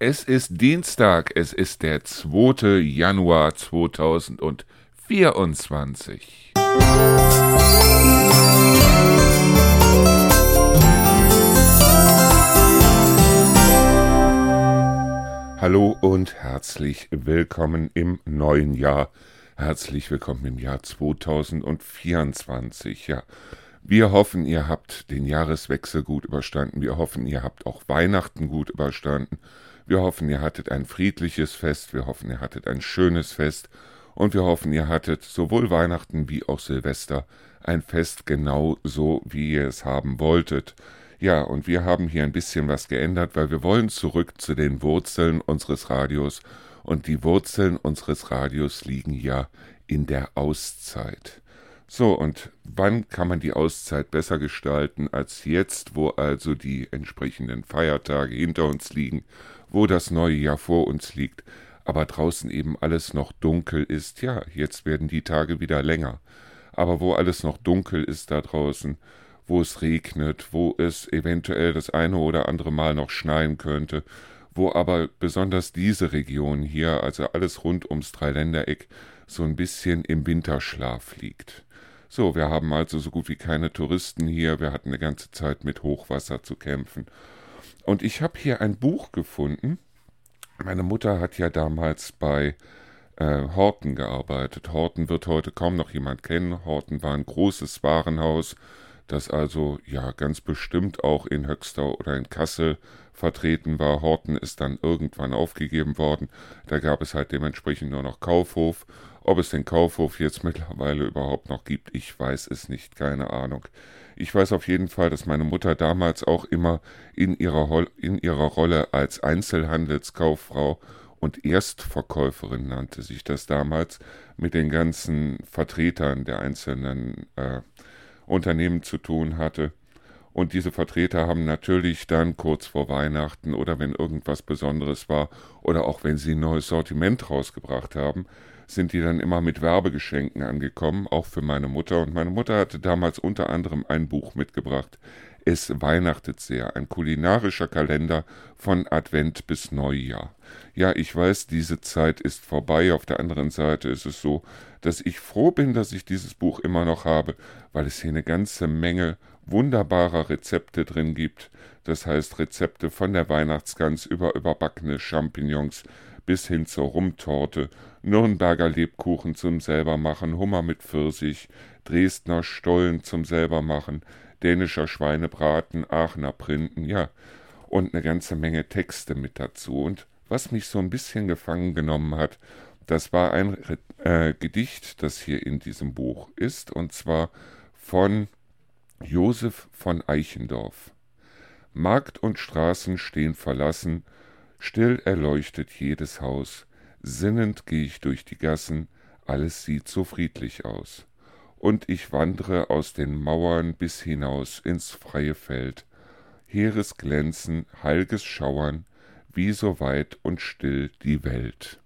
Es ist Dienstag, es ist der 2. Januar 2024. Hallo und herzlich willkommen im neuen Jahr. Herzlich willkommen im Jahr 2024. Ja, wir hoffen, ihr habt den Jahreswechsel gut überstanden. Wir hoffen, ihr habt auch Weihnachten gut überstanden. Wir hoffen, ihr hattet ein friedliches Fest. Wir hoffen, ihr hattet ein schönes Fest. Und wir hoffen, ihr hattet sowohl Weihnachten wie auch Silvester ein Fest genau so, wie ihr es haben wolltet. Ja, und wir haben hier ein bisschen was geändert, weil wir wollen zurück zu den Wurzeln unseres Radios. Und die Wurzeln unseres Radios liegen ja in der Auszeit. So, und wann kann man die Auszeit besser gestalten als jetzt, wo also die entsprechenden Feiertage hinter uns liegen wo das neue Jahr vor uns liegt, aber draußen eben alles noch dunkel ist, ja, jetzt werden die Tage wieder länger, aber wo alles noch dunkel ist da draußen, wo es regnet, wo es eventuell das eine oder andere Mal noch schneien könnte, wo aber besonders diese Region hier, also alles rund ums Dreiländereck, so ein bisschen im Winterschlaf liegt. So, wir haben also so gut wie keine Touristen hier, wir hatten eine ganze Zeit mit Hochwasser zu kämpfen und ich habe hier ein Buch gefunden. Meine Mutter hat ja damals bei äh, Horten gearbeitet. Horten wird heute kaum noch jemand kennen. Horten war ein großes Warenhaus, das also ja ganz bestimmt auch in Höxter oder in Kassel vertreten war. Horten ist dann irgendwann aufgegeben worden. Da gab es halt dementsprechend nur noch Kaufhof. Ob es den Kaufhof jetzt mittlerweile überhaupt noch gibt, ich weiß es nicht, keine Ahnung. Ich weiß auf jeden Fall, dass meine Mutter damals auch immer in ihrer, in ihrer Rolle als Einzelhandelskauffrau und Erstverkäuferin nannte sich das damals, mit den ganzen Vertretern der einzelnen äh, Unternehmen zu tun hatte. Und diese Vertreter haben natürlich dann kurz vor Weihnachten oder wenn irgendwas Besonderes war oder auch wenn sie ein neues Sortiment rausgebracht haben, sind die dann immer mit Werbegeschenken angekommen, auch für meine Mutter. Und meine Mutter hatte damals unter anderem ein Buch mitgebracht. Es weihnachtet sehr, ein kulinarischer Kalender von Advent bis Neujahr. Ja, ich weiß, diese Zeit ist vorbei. Auf der anderen Seite ist es so, dass ich froh bin, dass ich dieses Buch immer noch habe, weil es hier eine ganze Menge wunderbarer Rezepte drin gibt. Das heißt Rezepte von der Weihnachtsgans über überbackene Champignons bis hin zur Rumtorte, Nürnberger Lebkuchen zum selbermachen, Hummer mit Pfirsich, Dresdner Stollen zum selbermachen, dänischer Schweinebraten, Aachener Printen, ja, und eine ganze Menge Texte mit dazu. Und was mich so ein bisschen gefangen genommen hat, das war ein äh, Gedicht, das hier in diesem Buch ist, und zwar von Josef von Eichendorff. Markt und Straßen stehen verlassen, Still erleuchtet jedes Haus, sinnend geh ich durch die Gassen, alles sieht so friedlich aus. Und ich wandre aus den Mauern bis hinaus ins freie Feld, heeres Glänzen, heilges Schauern, wie so weit und still die Welt.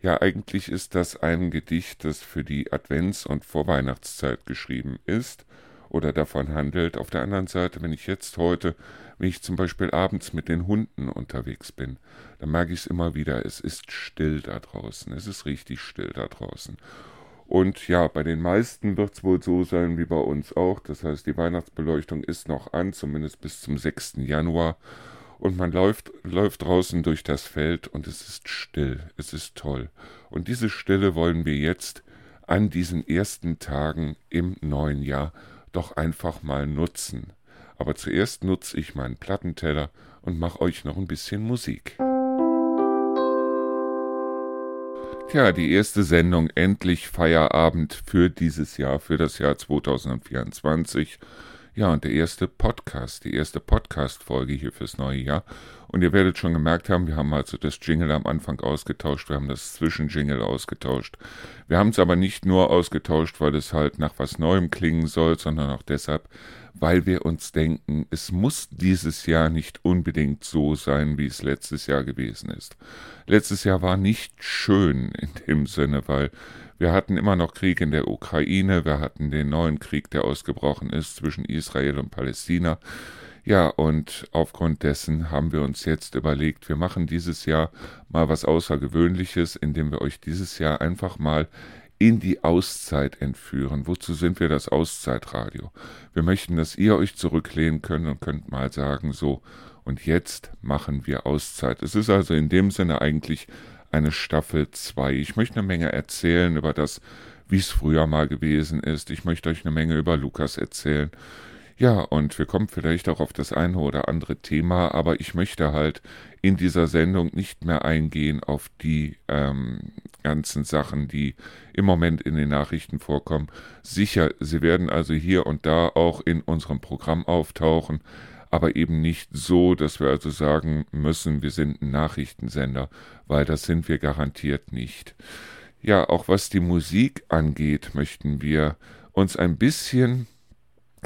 Ja, eigentlich ist das ein Gedicht, das für die Advents- und Vorweihnachtszeit geschrieben ist oder davon handelt. Auf der anderen Seite, wenn ich jetzt heute wenn ich zum Beispiel abends mit den Hunden unterwegs bin, dann merke ich es immer wieder, es ist still da draußen, es ist richtig still da draußen. Und ja, bei den meisten wird es wohl so sein wie bei uns auch. Das heißt, die Weihnachtsbeleuchtung ist noch an, zumindest bis zum 6. Januar. Und man läuft, läuft draußen durch das Feld und es ist still, es ist toll. Und diese Stille wollen wir jetzt an diesen ersten Tagen im neuen Jahr doch einfach mal nutzen. Aber zuerst nutze ich meinen Plattenteller und mache euch noch ein bisschen Musik. Tja, die erste Sendung endlich Feierabend für dieses Jahr, für das Jahr 2024. Ja, und der erste Podcast, die erste Podcast-Folge hier fürs neue Jahr. Und ihr werdet schon gemerkt haben, wir haben also das Jingle am Anfang ausgetauscht, wir haben das Zwischenjingle ausgetauscht. Wir haben es aber nicht nur ausgetauscht, weil es halt nach was Neuem klingen soll, sondern auch deshalb, weil wir uns denken, es muss dieses Jahr nicht unbedingt so sein, wie es letztes Jahr gewesen ist. Letztes Jahr war nicht schön in dem Sinne, weil wir hatten immer noch Krieg in der Ukraine, wir hatten den neuen Krieg, der ausgebrochen ist zwischen Israel und Palästina. Ja, und aufgrund dessen haben wir uns jetzt überlegt, wir machen dieses Jahr mal was Außergewöhnliches, indem wir euch dieses Jahr einfach mal in die Auszeit entführen. Wozu sind wir das Auszeitradio? Wir möchten, dass ihr euch zurücklehnen könnt und könnt mal sagen, so, und jetzt machen wir Auszeit. Es ist also in dem Sinne eigentlich eine Staffel 2. Ich möchte eine Menge erzählen über das, wie es früher mal gewesen ist. Ich möchte euch eine Menge über Lukas erzählen. Ja, und wir kommen vielleicht auch auf das eine oder andere Thema, aber ich möchte halt in dieser Sendung nicht mehr eingehen auf die ähm, ganzen Sachen, die im Moment in den Nachrichten vorkommen. Sicher, sie werden also hier und da auch in unserem Programm auftauchen, aber eben nicht so, dass wir also sagen müssen, wir sind ein Nachrichtensender, weil das sind wir garantiert nicht. Ja, auch was die Musik angeht, möchten wir uns ein bisschen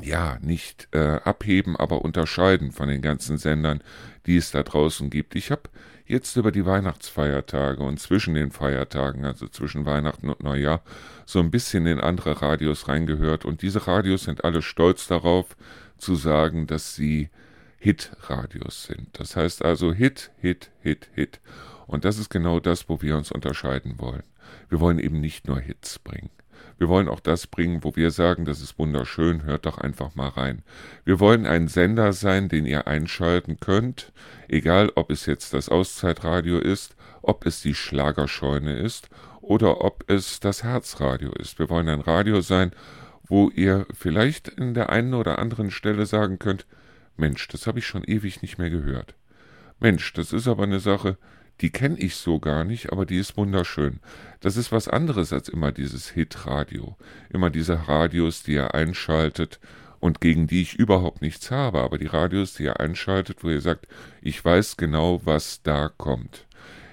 ja, nicht äh, abheben, aber unterscheiden von den ganzen Sendern, die es da draußen gibt. Ich habe jetzt über die Weihnachtsfeiertage und zwischen den Feiertagen, also zwischen Weihnachten und Neujahr, so ein bisschen in andere Radios reingehört und diese Radios sind alle stolz darauf zu sagen, dass sie Hit-Radios sind. Das heißt also Hit, Hit, Hit, Hit. Und das ist genau das, wo wir uns unterscheiden wollen. Wir wollen eben nicht nur Hits bringen. Wir wollen auch das bringen, wo wir sagen, das ist wunderschön, hört doch einfach mal rein. Wir wollen ein Sender sein, den ihr einschalten könnt, egal ob es jetzt das Auszeitradio ist, ob es die Schlagerscheune ist oder ob es das Herzradio ist. Wir wollen ein Radio sein, wo ihr vielleicht in der einen oder anderen Stelle sagen könnt, Mensch, das habe ich schon ewig nicht mehr gehört. Mensch, das ist aber eine Sache, die kenne ich so gar nicht, aber die ist wunderschön. Das ist was anderes als immer dieses Hitradio. Immer diese Radios, die ihr einschaltet und gegen die ich überhaupt nichts habe, aber die Radios, die ihr einschaltet, wo ihr sagt, ich weiß genau, was da kommt.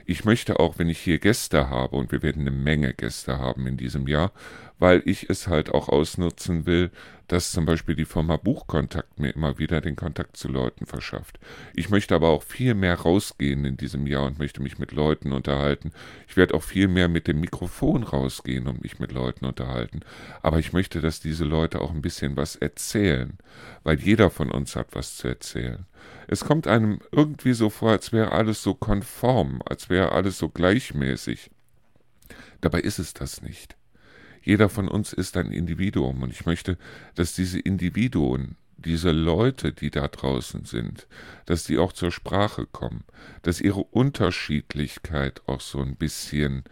Ich möchte auch, wenn ich hier Gäste habe, und wir werden eine Menge Gäste haben in diesem Jahr, weil ich es halt auch ausnutzen will, dass zum Beispiel die Firma Buchkontakt mir immer wieder den Kontakt zu Leuten verschafft. Ich möchte aber auch viel mehr rausgehen in diesem Jahr und möchte mich mit Leuten unterhalten. Ich werde auch viel mehr mit dem Mikrofon rausgehen und mich mit Leuten unterhalten. Aber ich möchte, dass diese Leute auch ein bisschen was erzählen, weil jeder von uns hat was zu erzählen. Es kommt einem irgendwie so vor, als wäre alles so konform, als wäre alles so gleichmäßig. Dabei ist es das nicht. Jeder von uns ist ein Individuum und ich möchte, dass diese Individuen, diese Leute, die da draußen sind, dass die auch zur Sprache kommen, dass ihre Unterschiedlichkeit auch so ein bisschen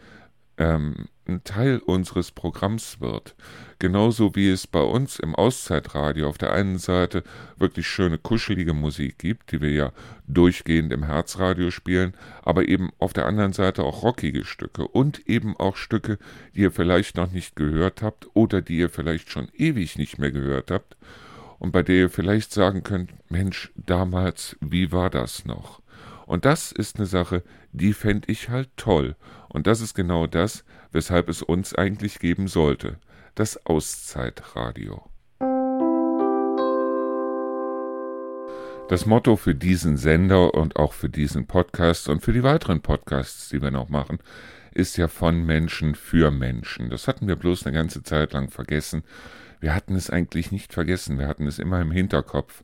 ähm, ein Teil unseres Programms wird. Genauso wie es bei uns im Auszeitradio auf der einen Seite wirklich schöne, kuschelige Musik gibt, die wir ja durchgehend im Herzradio spielen, aber eben auf der anderen Seite auch rockige Stücke und eben auch Stücke, die ihr vielleicht noch nicht gehört habt oder die ihr vielleicht schon ewig nicht mehr gehört habt und bei der ihr vielleicht sagen könnt, Mensch, damals, wie war das noch? Und das ist eine Sache, die fände ich halt toll. Und das ist genau das, weshalb es uns eigentlich geben sollte. Das Auszeitradio. Das Motto für diesen Sender und auch für diesen Podcast und für die weiteren Podcasts, die wir noch machen, ist ja von Menschen für Menschen. Das hatten wir bloß eine ganze Zeit lang vergessen. Wir hatten es eigentlich nicht vergessen, wir hatten es immer im Hinterkopf.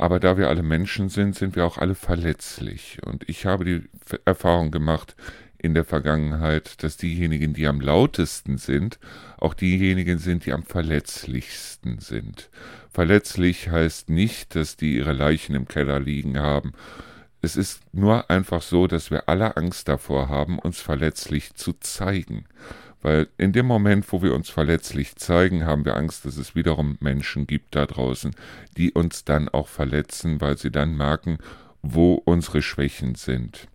Aber da wir alle Menschen sind, sind wir auch alle verletzlich. Und ich habe die Erfahrung gemacht in der Vergangenheit, dass diejenigen, die am lautesten sind, auch diejenigen sind, die am verletzlichsten sind. Verletzlich heißt nicht, dass die ihre Leichen im Keller liegen haben. Es ist nur einfach so, dass wir alle Angst davor haben, uns verletzlich zu zeigen. Weil in dem Moment, wo wir uns verletzlich zeigen, haben wir Angst, dass es wiederum Menschen gibt da draußen, die uns dann auch verletzen, weil sie dann merken, wo unsere Schwächen sind.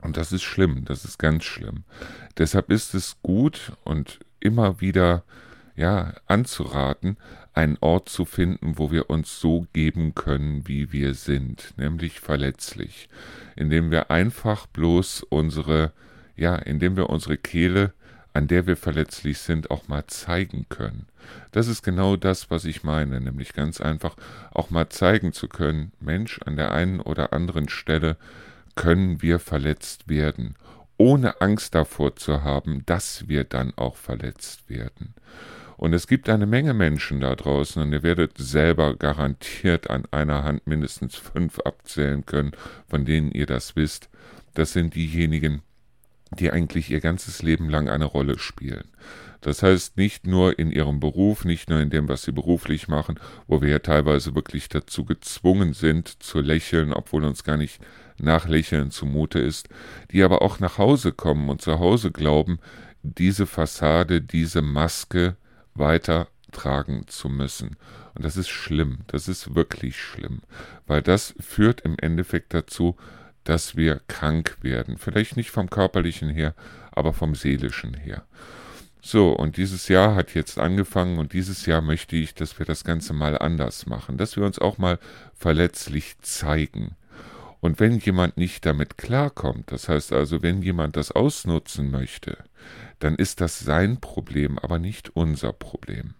Und das ist schlimm, das ist ganz schlimm. Deshalb ist es gut und immer wieder ja anzuraten, einen Ort zu finden, wo wir uns so geben können, wie wir sind, nämlich verletzlich, indem wir einfach bloß unsere ja, indem wir unsere Kehle an der wir verletzlich sind, auch mal zeigen können. Das ist genau das, was ich meine, nämlich ganz einfach auch mal zeigen zu können, Mensch, an der einen oder anderen Stelle können wir verletzt werden, ohne Angst davor zu haben, dass wir dann auch verletzt werden. Und es gibt eine Menge Menschen da draußen, und ihr werdet selber garantiert an einer Hand mindestens fünf abzählen können, von denen ihr das wisst. Das sind diejenigen, die eigentlich ihr ganzes Leben lang eine Rolle spielen. Das heißt, nicht nur in ihrem Beruf, nicht nur in dem, was sie beruflich machen, wo wir ja teilweise wirklich dazu gezwungen sind, zu lächeln, obwohl uns gar nicht nach Lächeln zumute ist, die aber auch nach Hause kommen und zu Hause glauben, diese Fassade, diese Maske weitertragen zu müssen. Und das ist schlimm, das ist wirklich schlimm, weil das führt im Endeffekt dazu, dass wir krank werden. Vielleicht nicht vom körperlichen her, aber vom seelischen her. So, und dieses Jahr hat jetzt angefangen und dieses Jahr möchte ich, dass wir das Ganze mal anders machen, dass wir uns auch mal verletzlich zeigen. Und wenn jemand nicht damit klarkommt, das heißt also, wenn jemand das ausnutzen möchte, dann ist das sein Problem, aber nicht unser Problem.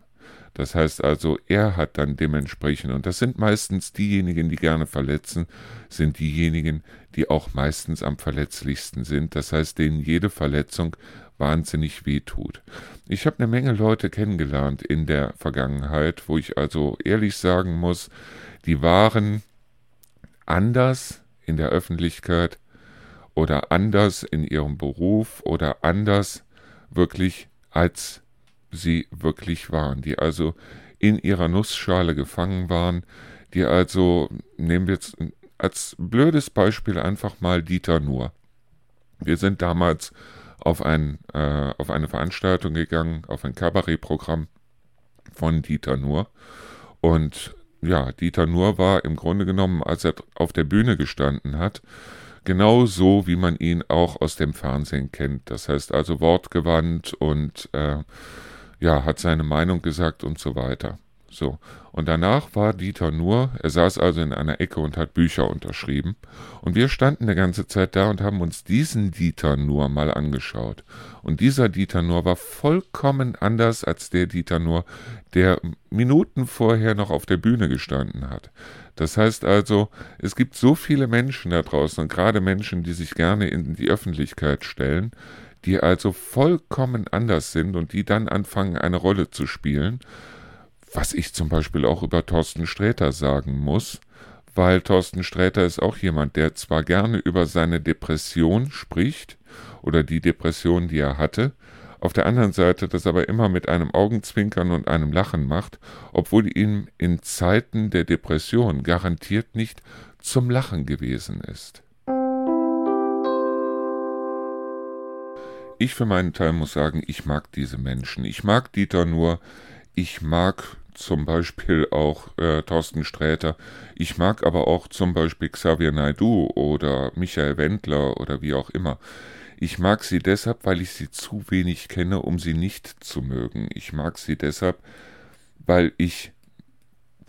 Das heißt also, er hat dann dementsprechend, und das sind meistens diejenigen, die gerne verletzen, sind diejenigen, die auch meistens am verletzlichsten sind. Das heißt, denen jede Verletzung wahnsinnig wehtut. Ich habe eine Menge Leute kennengelernt in der Vergangenheit, wo ich also ehrlich sagen muss, die waren anders in der Öffentlichkeit oder anders in ihrem Beruf oder anders wirklich als sie wirklich waren, die also in ihrer Nussschale gefangen waren, die also, nehmen wir jetzt als blödes Beispiel einfach mal Dieter Nuhr. Wir sind damals auf, ein, äh, auf eine Veranstaltung gegangen, auf ein Kabarettprogramm von Dieter Nuhr. Und ja, Dieter Nuhr war im Grunde genommen, als er auf der Bühne gestanden hat, genau so, wie man ihn auch aus dem Fernsehen kennt. Das heißt also wortgewandt und äh, ja, hat seine Meinung gesagt und so weiter. So. Und danach war Dieter nur, er saß also in einer Ecke und hat Bücher unterschrieben. Und wir standen eine ganze Zeit da und haben uns diesen Dieter nur mal angeschaut. Und dieser Dieter nur war vollkommen anders als der Dieter nur, der Minuten vorher noch auf der Bühne gestanden hat. Das heißt also, es gibt so viele Menschen da draußen, und gerade Menschen, die sich gerne in die Öffentlichkeit stellen, die also vollkommen anders sind und die dann anfangen, eine Rolle zu spielen, was ich zum Beispiel auch über Thorsten Sträter sagen muss, weil Thorsten Sträter ist auch jemand, der zwar gerne über seine Depression spricht oder die Depression, die er hatte, auf der anderen Seite das aber immer mit einem Augenzwinkern und einem Lachen macht, obwohl ihm in Zeiten der Depression garantiert nicht zum Lachen gewesen ist. Ich für meinen Teil muss sagen, ich mag diese Menschen. Ich mag Dieter nur, ich mag zum Beispiel auch äh, Thorsten Sträter. Ich mag aber auch zum Beispiel Xavier Naidu oder Michael Wendler oder wie auch immer. Ich mag sie deshalb, weil ich sie zu wenig kenne, um sie nicht zu mögen. Ich mag sie deshalb, weil ich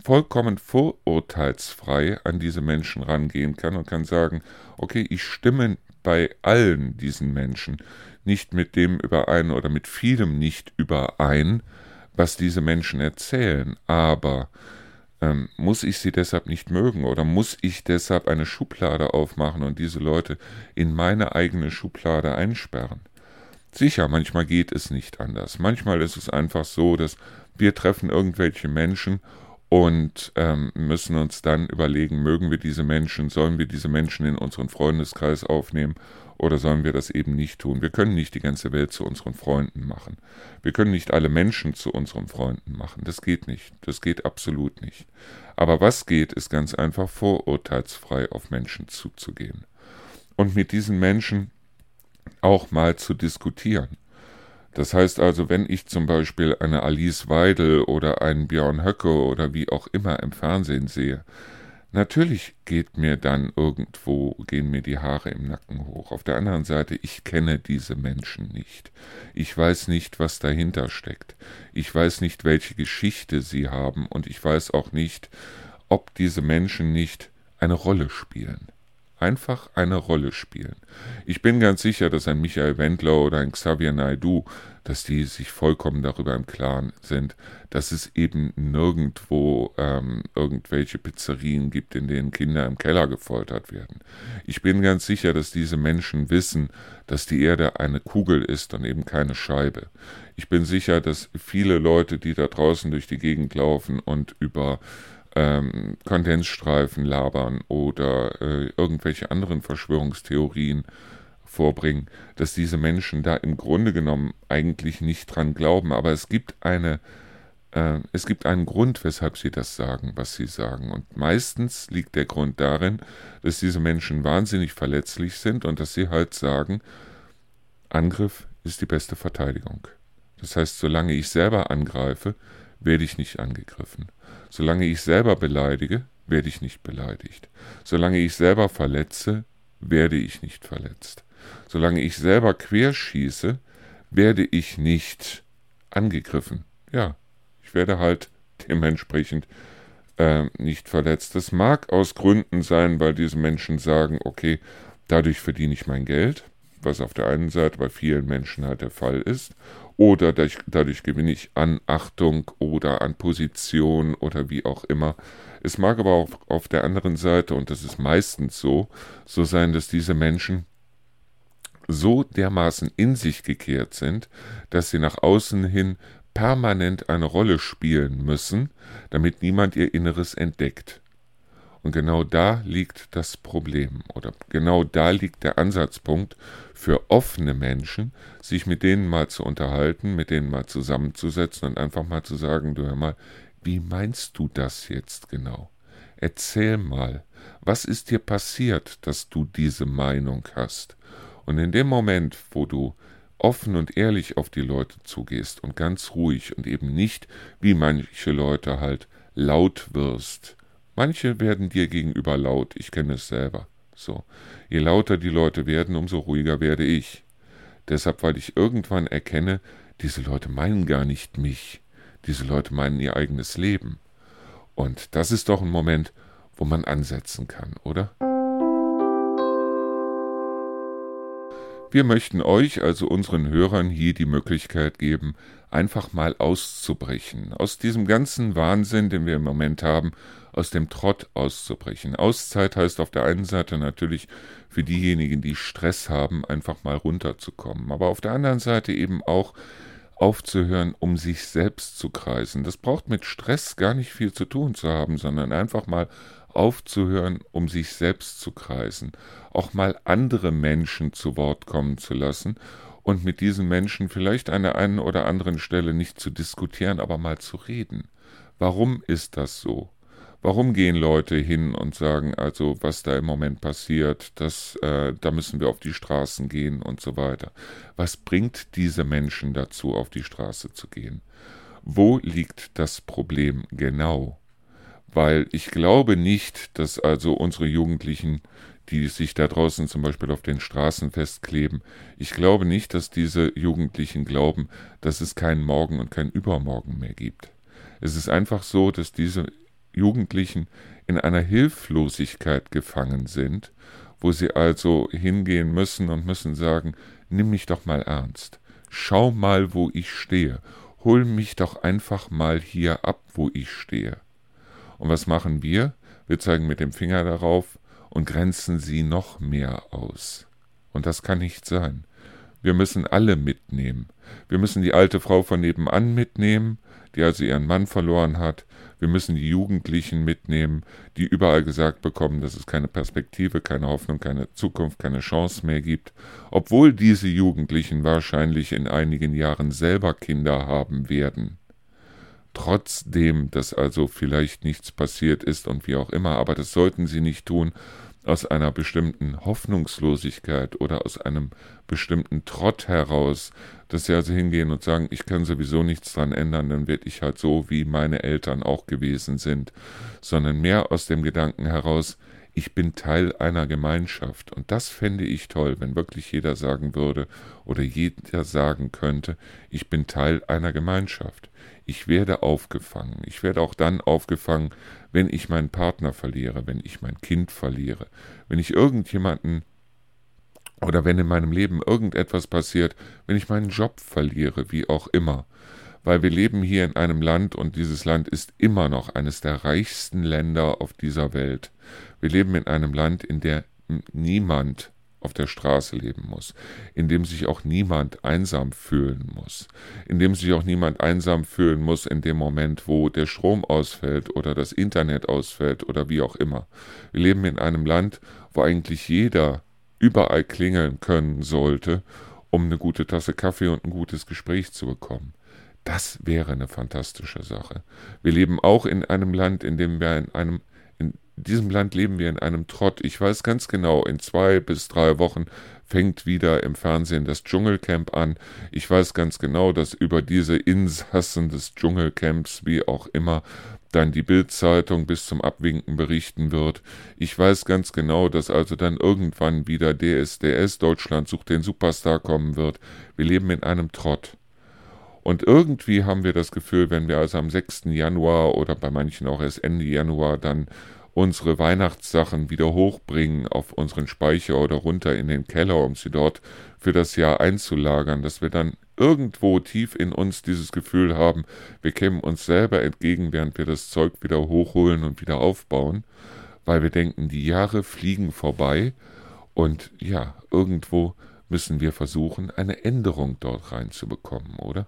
vollkommen vorurteilsfrei an diese Menschen rangehen kann und kann sagen, okay, ich stimme bei allen diesen Menschen nicht mit dem überein oder mit vielem nicht überein, was diese Menschen erzählen, aber ähm, muss ich sie deshalb nicht mögen oder muss ich deshalb eine Schublade aufmachen und diese Leute in meine eigene Schublade einsperren? Sicher, manchmal geht es nicht anders. Manchmal ist es einfach so, dass wir treffen irgendwelche Menschen und ähm, müssen uns dann überlegen, mögen wir diese Menschen, sollen wir diese Menschen in unseren Freundeskreis aufnehmen oder sollen wir das eben nicht tun? Wir können nicht die ganze Welt zu unseren Freunden machen. Wir können nicht alle Menschen zu unseren Freunden machen. Das geht nicht. Das geht absolut nicht. Aber was geht, ist ganz einfach vorurteilsfrei auf Menschen zuzugehen. Und mit diesen Menschen auch mal zu diskutieren. Das heißt also, wenn ich zum Beispiel eine Alice Weidel oder einen Björn Höcke oder wie auch immer im Fernsehen sehe, natürlich geht mir dann irgendwo, gehen mir die Haare im Nacken hoch. Auf der anderen Seite, ich kenne diese Menschen nicht. Ich weiß nicht, was dahinter steckt. Ich weiß nicht, welche Geschichte sie haben und ich weiß auch nicht, ob diese Menschen nicht eine Rolle spielen. Einfach eine Rolle spielen. Ich bin ganz sicher, dass ein Michael Wendler oder ein Xavier Naidu, dass die sich vollkommen darüber im Klaren sind, dass es eben nirgendwo ähm, irgendwelche Pizzerien gibt, in denen Kinder im Keller gefoltert werden. Ich bin ganz sicher, dass diese Menschen wissen, dass die Erde eine Kugel ist und eben keine Scheibe. Ich bin sicher, dass viele Leute, die da draußen durch die Gegend laufen und über ähm, Kondensstreifen labern oder äh, irgendwelche anderen Verschwörungstheorien vorbringen, dass diese Menschen da im Grunde genommen eigentlich nicht dran glauben. Aber es gibt eine, äh, es gibt einen Grund, weshalb sie das sagen, was sie sagen. Und meistens liegt der Grund darin, dass diese Menschen wahnsinnig verletzlich sind und dass sie halt sagen, Angriff ist die beste Verteidigung. Das heißt, solange ich selber angreife, werde ich nicht angegriffen. Solange ich selber beleidige, werde ich nicht beleidigt. Solange ich selber verletze, werde ich nicht verletzt. Solange ich selber querschieße, werde ich nicht angegriffen. Ja, ich werde halt dementsprechend äh, nicht verletzt. Das mag aus Gründen sein, weil diese Menschen sagen, okay, dadurch verdiene ich mein Geld, was auf der einen Seite bei vielen Menschen halt der Fall ist, oder dadurch, dadurch gewinne ich an Achtung oder an Position oder wie auch immer. Es mag aber auch auf der anderen Seite, und das ist meistens so, so sein, dass diese Menschen so dermaßen in sich gekehrt sind, dass sie nach außen hin permanent eine Rolle spielen müssen, damit niemand ihr Inneres entdeckt. Und genau da liegt das Problem oder genau da liegt der Ansatzpunkt für offene Menschen, sich mit denen mal zu unterhalten, mit denen mal zusammenzusetzen und einfach mal zu sagen, du hör mal, wie meinst du das jetzt genau? Erzähl mal, was ist dir passiert, dass du diese Meinung hast? Und in dem Moment, wo du offen und ehrlich auf die Leute zugehst und ganz ruhig und eben nicht, wie manche Leute halt, laut wirst, Manche werden dir gegenüber laut, ich kenne es selber. So. Je lauter die Leute werden, umso ruhiger werde ich. Deshalb, weil ich irgendwann erkenne, diese Leute meinen gar nicht mich. Diese Leute meinen ihr eigenes Leben. Und das ist doch ein Moment, wo man ansetzen kann, oder? Wir möchten euch, also unseren Hörern, hier die Möglichkeit geben, einfach mal auszubrechen. Aus diesem ganzen Wahnsinn, den wir im Moment haben, aus dem Trott auszubrechen. Auszeit heißt auf der einen Seite natürlich für diejenigen, die Stress haben, einfach mal runterzukommen. Aber auf der anderen Seite eben auch aufzuhören, um sich selbst zu kreisen. Das braucht mit Stress gar nicht viel zu tun zu haben, sondern einfach mal aufzuhören, um sich selbst zu kreisen, auch mal andere Menschen zu Wort kommen zu lassen und mit diesen Menschen vielleicht an der einen oder anderen Stelle nicht zu diskutieren, aber mal zu reden. Warum ist das so? Warum gehen Leute hin und sagen, also was da im Moment passiert, das, äh, da müssen wir auf die Straßen gehen und so weiter? Was bringt diese Menschen dazu, auf die Straße zu gehen? Wo liegt das Problem genau? Weil ich glaube nicht, dass also unsere Jugendlichen, die sich da draußen zum Beispiel auf den Straßen festkleben, ich glaube nicht, dass diese Jugendlichen glauben, dass es keinen Morgen und kein Übermorgen mehr gibt. Es ist einfach so, dass diese Jugendlichen in einer Hilflosigkeit gefangen sind, wo sie also hingehen müssen und müssen sagen, nimm mich doch mal ernst, schau mal, wo ich stehe, hol mich doch einfach mal hier ab, wo ich stehe. Und was machen wir? Wir zeigen mit dem Finger darauf und grenzen sie noch mehr aus. Und das kann nicht sein. Wir müssen alle mitnehmen. Wir müssen die alte Frau von nebenan mitnehmen, die also ihren Mann verloren hat. Wir müssen die Jugendlichen mitnehmen, die überall gesagt bekommen, dass es keine Perspektive, keine Hoffnung, keine Zukunft, keine Chance mehr gibt, obwohl diese Jugendlichen wahrscheinlich in einigen Jahren selber Kinder haben werden. Trotzdem, dass also vielleicht nichts passiert ist und wie auch immer, aber das sollten sie nicht tun, aus einer bestimmten Hoffnungslosigkeit oder aus einem bestimmten Trott heraus, dass sie also hingehen und sagen, ich kann sowieso nichts dran ändern, dann werde ich halt so, wie meine Eltern auch gewesen sind, sondern mehr aus dem Gedanken heraus, ich bin Teil einer Gemeinschaft. Und das fände ich toll, wenn wirklich jeder sagen würde oder jeder sagen könnte, ich bin Teil einer Gemeinschaft. Ich werde aufgefangen. Ich werde auch dann aufgefangen, wenn ich meinen Partner verliere, wenn ich mein Kind verliere, wenn ich irgendjemanden oder wenn in meinem Leben irgendetwas passiert, wenn ich meinen Job verliere, wie auch immer. Weil wir leben hier in einem Land und dieses Land ist immer noch eines der reichsten Länder auf dieser Welt. Wir leben in einem Land, in der niemand auf der Straße leben muss, in dem sich auch niemand einsam fühlen muss, in dem sich auch niemand einsam fühlen muss in dem Moment, wo der Strom ausfällt oder das Internet ausfällt oder wie auch immer. Wir leben in einem Land, wo eigentlich jeder überall klingeln können sollte, um eine gute Tasse Kaffee und ein gutes Gespräch zu bekommen. Das wäre eine fantastische Sache. Wir leben auch in einem Land, in dem wir in einem in diesem Land leben wir in einem Trott. Ich weiß ganz genau, in zwei bis drei Wochen fängt wieder im Fernsehen das Dschungelcamp an. Ich weiß ganz genau, dass über diese Insassen des Dschungelcamps, wie auch immer, dann die Bildzeitung bis zum Abwinken berichten wird. Ich weiß ganz genau, dass also dann irgendwann wieder DSDS Deutschland sucht den Superstar kommen wird. Wir leben in einem Trott. Und irgendwie haben wir das Gefühl, wenn wir also am 6. Januar oder bei manchen auch erst Ende Januar dann unsere Weihnachtssachen wieder hochbringen auf unseren Speicher oder runter in den Keller, um sie dort für das Jahr einzulagern, dass wir dann irgendwo tief in uns dieses Gefühl haben, wir kämen uns selber entgegen, während wir das Zeug wieder hochholen und wieder aufbauen, weil wir denken, die Jahre fliegen vorbei und ja, irgendwo müssen wir versuchen, eine Änderung dort reinzubekommen, oder?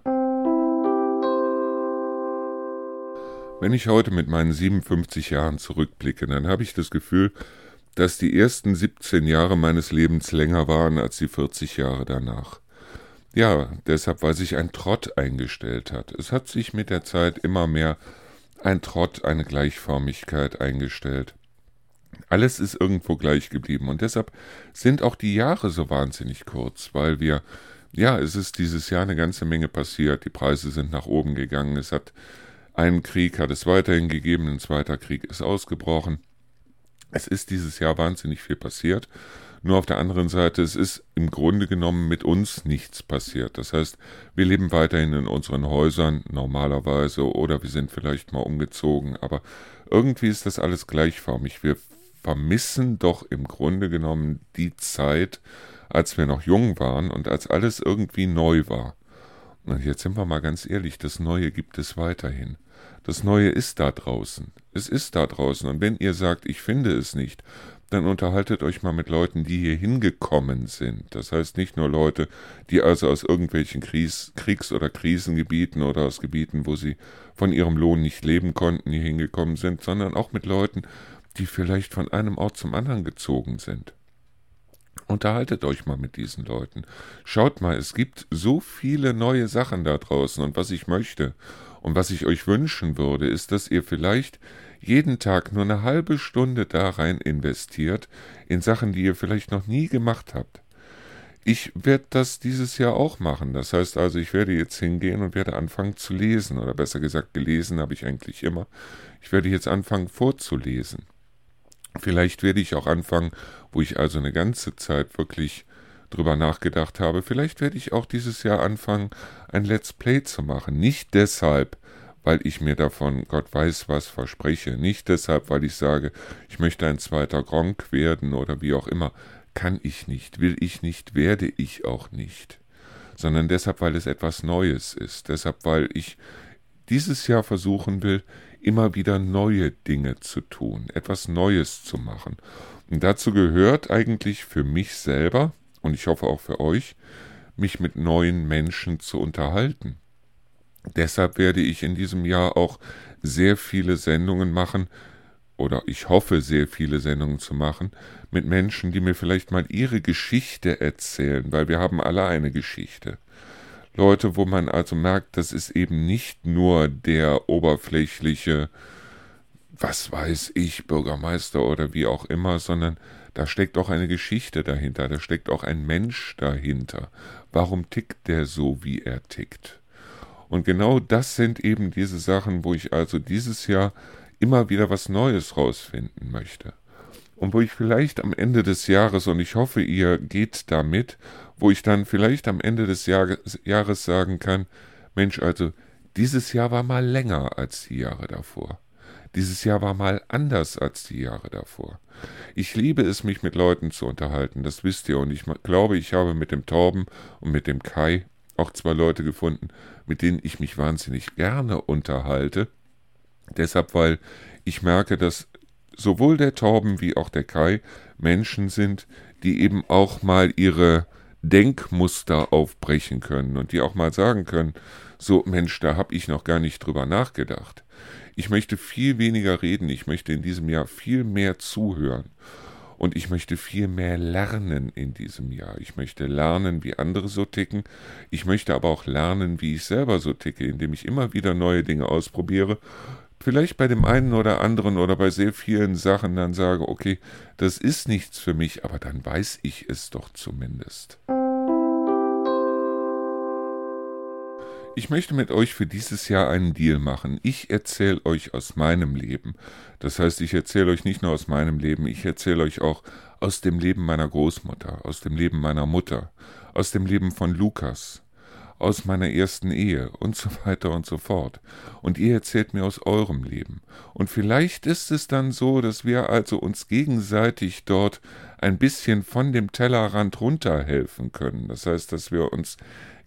Wenn ich heute mit meinen 57 Jahren zurückblicke, dann habe ich das Gefühl, dass die ersten 17 Jahre meines Lebens länger waren als die 40 Jahre danach. Ja, deshalb, weil sich ein Trott eingestellt hat. Es hat sich mit der Zeit immer mehr ein Trott, eine Gleichförmigkeit eingestellt. Alles ist irgendwo gleich geblieben und deshalb sind auch die Jahre so wahnsinnig kurz, weil wir, ja, es ist dieses Jahr eine ganze Menge passiert. Die Preise sind nach oben gegangen. Es hat einen Krieg, hat es weiterhin gegeben, ein zweiter Krieg ist ausgebrochen. Es ist dieses Jahr wahnsinnig viel passiert nur auf der anderen Seite, es ist im Grunde genommen mit uns nichts passiert. Das heißt, wir leben weiterhin in unseren Häusern normalerweise oder wir sind vielleicht mal umgezogen, aber irgendwie ist das alles gleichförmig. Wir vermissen doch im Grunde genommen die Zeit, als wir noch jung waren und als alles irgendwie neu war. Und jetzt sind wir mal ganz ehrlich, das Neue gibt es weiterhin. Das Neue ist da draußen. Es ist da draußen. Und wenn ihr sagt, ich finde es nicht, dann unterhaltet euch mal mit Leuten, die hier hingekommen sind. Das heißt nicht nur Leute, die also aus irgendwelchen Kries, Kriegs- oder Krisengebieten oder aus Gebieten, wo sie von ihrem Lohn nicht leben konnten, hier hingekommen sind, sondern auch mit Leuten, die vielleicht von einem Ort zum anderen gezogen sind. Unterhaltet euch mal mit diesen Leuten. Schaut mal, es gibt so viele neue Sachen da draußen und was ich möchte und was ich euch wünschen würde, ist, dass ihr vielleicht jeden Tag nur eine halbe Stunde da rein investiert in Sachen, die ihr vielleicht noch nie gemacht habt. Ich werde das dieses Jahr auch machen. Das heißt also, ich werde jetzt hingehen und werde anfangen zu lesen. Oder besser gesagt, gelesen habe ich eigentlich immer. Ich werde jetzt anfangen vorzulesen. Vielleicht werde ich auch anfangen, wo ich also eine ganze Zeit wirklich drüber nachgedacht habe, vielleicht werde ich auch dieses Jahr anfangen, ein Let's Play zu machen. Nicht deshalb, weil ich mir davon Gott weiß was verspreche. Nicht deshalb, weil ich sage, ich möchte ein zweiter Gronk werden oder wie auch immer. Kann ich nicht, will ich nicht, werde ich auch nicht. Sondern deshalb, weil es etwas Neues ist. Deshalb, weil ich dieses Jahr versuchen will, immer wieder neue Dinge zu tun, etwas Neues zu machen. Und dazu gehört eigentlich für mich selber, und ich hoffe auch für euch, mich mit neuen Menschen zu unterhalten. Deshalb werde ich in diesem Jahr auch sehr viele Sendungen machen, oder ich hoffe sehr viele Sendungen zu machen, mit Menschen, die mir vielleicht mal ihre Geschichte erzählen, weil wir haben alle eine Geschichte. Leute, wo man also merkt, das ist eben nicht nur der oberflächliche, was weiß ich, Bürgermeister oder wie auch immer, sondern da steckt auch eine Geschichte dahinter, da steckt auch ein Mensch dahinter. Warum tickt der so, wie er tickt? Und genau das sind eben diese Sachen, wo ich also dieses Jahr immer wieder was Neues rausfinden möchte. Und wo ich vielleicht am Ende des Jahres, und ich hoffe, ihr geht damit, wo ich dann vielleicht am Ende des Jahres, Jahres sagen kann, Mensch, also dieses Jahr war mal länger als die Jahre davor. Dieses Jahr war mal anders als die Jahre davor. Ich liebe es, mich mit Leuten zu unterhalten, das wisst ihr, und ich glaube, ich habe mit dem Torben und mit dem Kai auch zwei Leute gefunden, mit denen ich mich wahnsinnig gerne unterhalte. Deshalb, weil ich merke, dass sowohl der Torben wie auch der Kai Menschen sind, die eben auch mal ihre Denkmuster aufbrechen können und die auch mal sagen können, so Mensch, da habe ich noch gar nicht drüber nachgedacht. Ich möchte viel weniger reden, ich möchte in diesem Jahr viel mehr zuhören. Und ich möchte viel mehr lernen in diesem Jahr. Ich möchte lernen, wie andere so ticken. Ich möchte aber auch lernen, wie ich selber so ticke, indem ich immer wieder neue Dinge ausprobiere. Vielleicht bei dem einen oder anderen oder bei sehr vielen Sachen dann sage, okay, das ist nichts für mich, aber dann weiß ich es doch zumindest. Ich möchte mit euch für dieses Jahr einen Deal machen. Ich erzähle euch aus meinem Leben. Das heißt, ich erzähle euch nicht nur aus meinem Leben, ich erzähle euch auch aus dem Leben meiner Großmutter, aus dem Leben meiner Mutter, aus dem Leben von Lukas, aus meiner ersten Ehe und so weiter und so fort. Und ihr erzählt mir aus eurem Leben. Und vielleicht ist es dann so, dass wir also uns gegenseitig dort ein bisschen von dem Tellerrand runterhelfen können. Das heißt, dass wir uns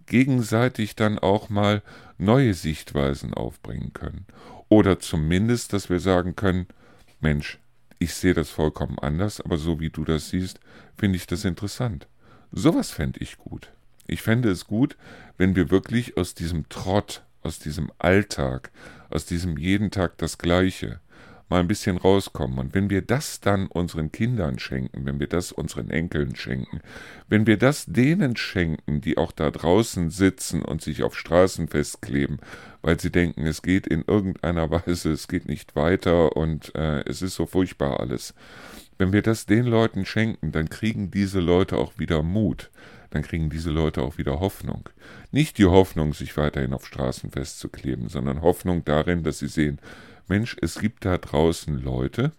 gegenseitig dann auch mal neue Sichtweisen aufbringen können. Oder zumindest, dass wir sagen können, Mensch, ich sehe das vollkommen anders, aber so wie du das siehst, finde ich das interessant. Sowas fände ich gut. Ich fände es gut, wenn wir wirklich aus diesem Trott, aus diesem Alltag, aus diesem jeden Tag das Gleiche, mal ein bisschen rauskommen. Und wenn wir das dann unseren Kindern schenken, wenn wir das unseren Enkeln schenken, wenn wir das denen schenken, die auch da draußen sitzen und sich auf Straßen festkleben, weil sie denken, es geht in irgendeiner Weise, es geht nicht weiter und äh, es ist so furchtbar alles. Wenn wir das den Leuten schenken, dann kriegen diese Leute auch wieder Mut dann kriegen diese Leute auch wieder Hoffnung. Nicht die Hoffnung, sich weiterhin auf Straßen festzukleben, sondern Hoffnung darin, dass sie sehen, Mensch, es gibt da draußen Leute,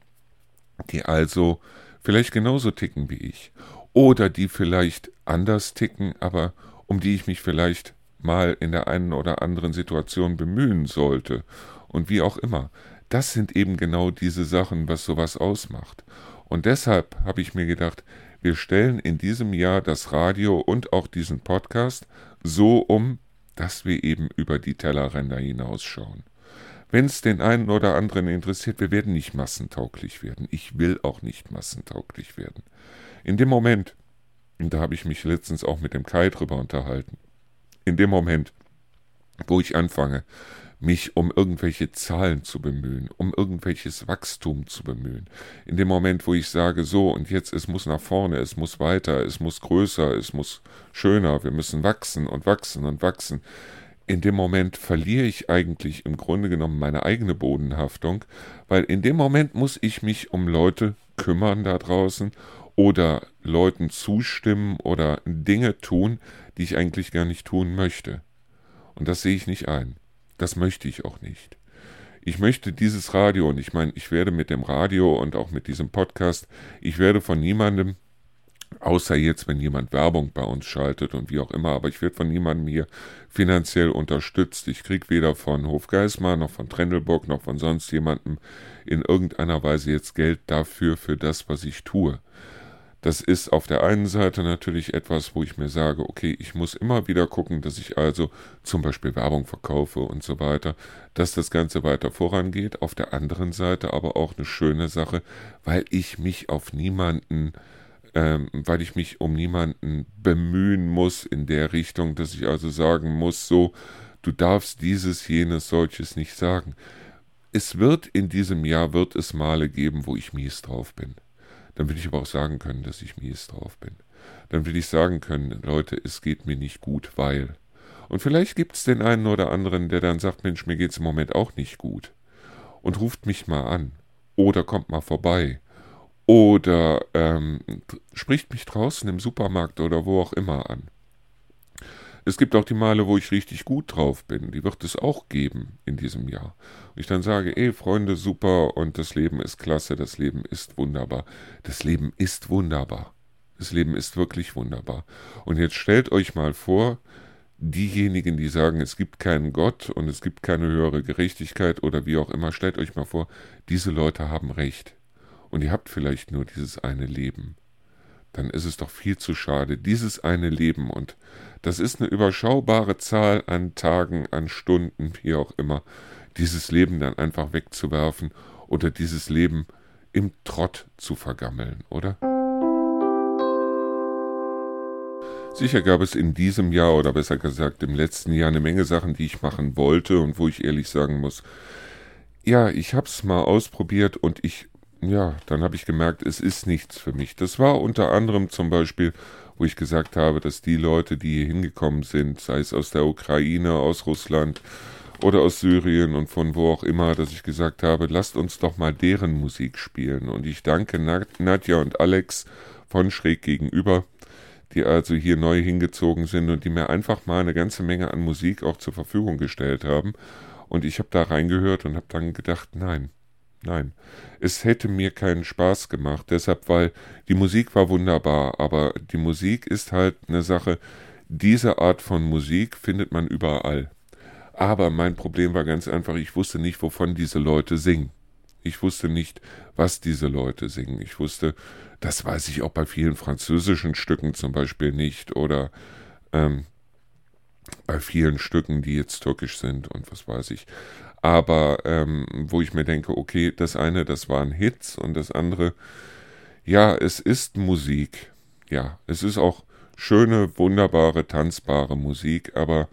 die also vielleicht genauso ticken wie ich oder die vielleicht anders ticken, aber um die ich mich vielleicht mal in der einen oder anderen Situation bemühen sollte und wie auch immer. Das sind eben genau diese Sachen, was sowas ausmacht. Und deshalb habe ich mir gedacht, wir stellen in diesem Jahr das Radio und auch diesen Podcast so um, dass wir eben über die Tellerränder hinausschauen. Wenn es den einen oder anderen interessiert, wir werden nicht massentauglich werden. Ich will auch nicht massentauglich werden. In dem Moment, und da habe ich mich letztens auch mit dem Kai drüber unterhalten, in dem Moment, wo ich anfange, mich um irgendwelche Zahlen zu bemühen, um irgendwelches Wachstum zu bemühen. In dem Moment, wo ich sage, so und jetzt, es muss nach vorne, es muss weiter, es muss größer, es muss schöner, wir müssen wachsen und wachsen und wachsen, in dem Moment verliere ich eigentlich im Grunde genommen meine eigene Bodenhaftung, weil in dem Moment muss ich mich um Leute kümmern da draußen oder Leuten zustimmen oder Dinge tun, die ich eigentlich gar nicht tun möchte. Und das sehe ich nicht ein. Das möchte ich auch nicht. Ich möchte dieses Radio, und ich meine, ich werde mit dem Radio und auch mit diesem Podcast, ich werde von niemandem Außer jetzt, wenn jemand Werbung bei uns schaltet und wie auch immer, aber ich werde von niemandem hier finanziell unterstützt. Ich kriege weder von Hofgeismar noch von Trendelburg noch von sonst jemandem in irgendeiner Weise jetzt Geld dafür, für das, was ich tue. Das ist auf der einen Seite natürlich etwas, wo ich mir sage, okay, ich muss immer wieder gucken, dass ich also zum Beispiel Werbung verkaufe und so weiter, dass das Ganze weiter vorangeht. Auf der anderen Seite aber auch eine schöne Sache, weil ich mich auf niemanden ähm, weil ich mich um niemanden bemühen muss in der Richtung, dass ich also sagen muss, so, du darfst dieses, jenes, solches nicht sagen. Es wird in diesem Jahr, wird es Male geben, wo ich mies drauf bin. Dann will ich aber auch sagen können, dass ich mies drauf bin. Dann will ich sagen können, Leute, es geht mir nicht gut, weil. Und vielleicht gibt es den einen oder anderen, der dann sagt, Mensch, mir geht es im Moment auch nicht gut. Und ruft mich mal an. Oder kommt mal vorbei oder ähm, spricht mich draußen im Supermarkt oder wo auch immer an. Es gibt auch die Male, wo ich richtig gut drauf bin. Die wird es auch geben in diesem Jahr. Und ich dann sage, ey Freunde, super und das Leben ist klasse, das Leben ist wunderbar. Das Leben ist wunderbar. Das Leben ist wirklich wunderbar. Und jetzt stellt euch mal vor, diejenigen, die sagen, es gibt keinen Gott und es gibt keine höhere Gerechtigkeit oder wie auch immer, stellt euch mal vor, diese Leute haben recht. Und ihr habt vielleicht nur dieses eine Leben dann ist es doch viel zu schade. Dieses eine Leben und das ist eine überschaubare Zahl an Tagen, an Stunden, wie auch immer, dieses Leben dann einfach wegzuwerfen oder dieses Leben im Trott zu vergammeln, oder? Sicher gab es in diesem Jahr oder besser gesagt im letzten Jahr eine Menge Sachen, die ich machen wollte und wo ich ehrlich sagen muss, ja, ich hab's mal ausprobiert und ich ja, dann habe ich gemerkt, es ist nichts für mich. Das war unter anderem zum Beispiel, wo ich gesagt habe, dass die Leute, die hier hingekommen sind, sei es aus der Ukraine, aus Russland oder aus Syrien und von wo auch immer, dass ich gesagt habe, lasst uns doch mal deren Musik spielen. Und ich danke Nadja und Alex von Schräg gegenüber, die also hier neu hingezogen sind und die mir einfach mal eine ganze Menge an Musik auch zur Verfügung gestellt haben. Und ich habe da reingehört und habe dann gedacht, nein, Nein, es hätte mir keinen Spaß gemacht, deshalb, weil die Musik war wunderbar, aber die Musik ist halt eine Sache, diese Art von Musik findet man überall. Aber mein Problem war ganz einfach, ich wusste nicht, wovon diese Leute singen. Ich wusste nicht, was diese Leute singen. Ich wusste, das weiß ich auch bei vielen französischen Stücken zum Beispiel nicht oder ähm, bei vielen Stücken, die jetzt türkisch sind und was weiß ich aber ähm, wo ich mir denke, okay, das eine, das waren Hits und das andere, ja, es ist Musik. Ja, es ist auch schöne, wunderbare, tanzbare Musik, aber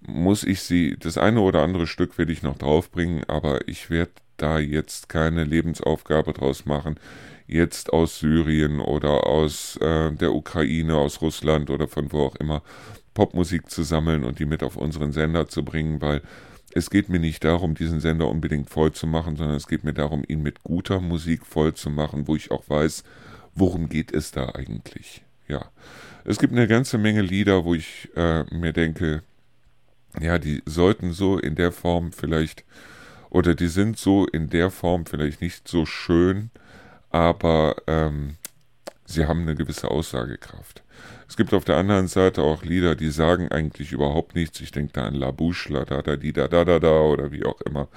muss ich sie, das eine oder andere Stück werde ich noch draufbringen, aber ich werde da jetzt keine Lebensaufgabe draus machen, jetzt aus Syrien oder aus äh, der Ukraine, aus Russland oder von wo auch immer Popmusik zu sammeln und die mit auf unseren Sender zu bringen, weil es geht mir nicht darum, diesen Sender unbedingt voll zu machen, sondern es geht mir darum, ihn mit guter Musik voll zu machen, wo ich auch weiß, worum geht es da eigentlich. Ja, es gibt eine ganze Menge Lieder, wo ich äh, mir denke, ja, die sollten so in der Form vielleicht, oder die sind so in der Form vielleicht nicht so schön, aber ähm, sie haben eine gewisse Aussagekraft. Es gibt auf der anderen Seite auch Lieder, die sagen eigentlich überhaupt nichts. Ich denke da an La Bouche, Da Da Di Da Da Da Da oder wie auch immer.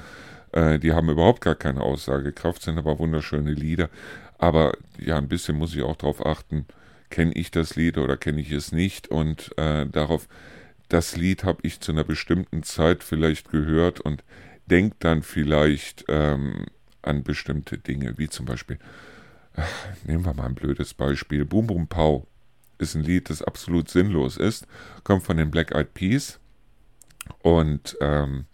Äh, die haben überhaupt gar keine Aussagekraft, sind aber wunderschöne Lieder. Aber ja, ein bisschen muss ich auch darauf achten, kenne ich das Lied oder kenne ich es nicht und äh, darauf, das Lied habe ich zu einer bestimmten Zeit vielleicht gehört und denke dann vielleicht ähm, an bestimmte Dinge, wie zum Beispiel, ach, nehmen wir mal ein blödes Beispiel, Boom Boom Pow ist ein Lied, das absolut sinnlos ist. Kommt von den Black Eyed Peas. Und ähm,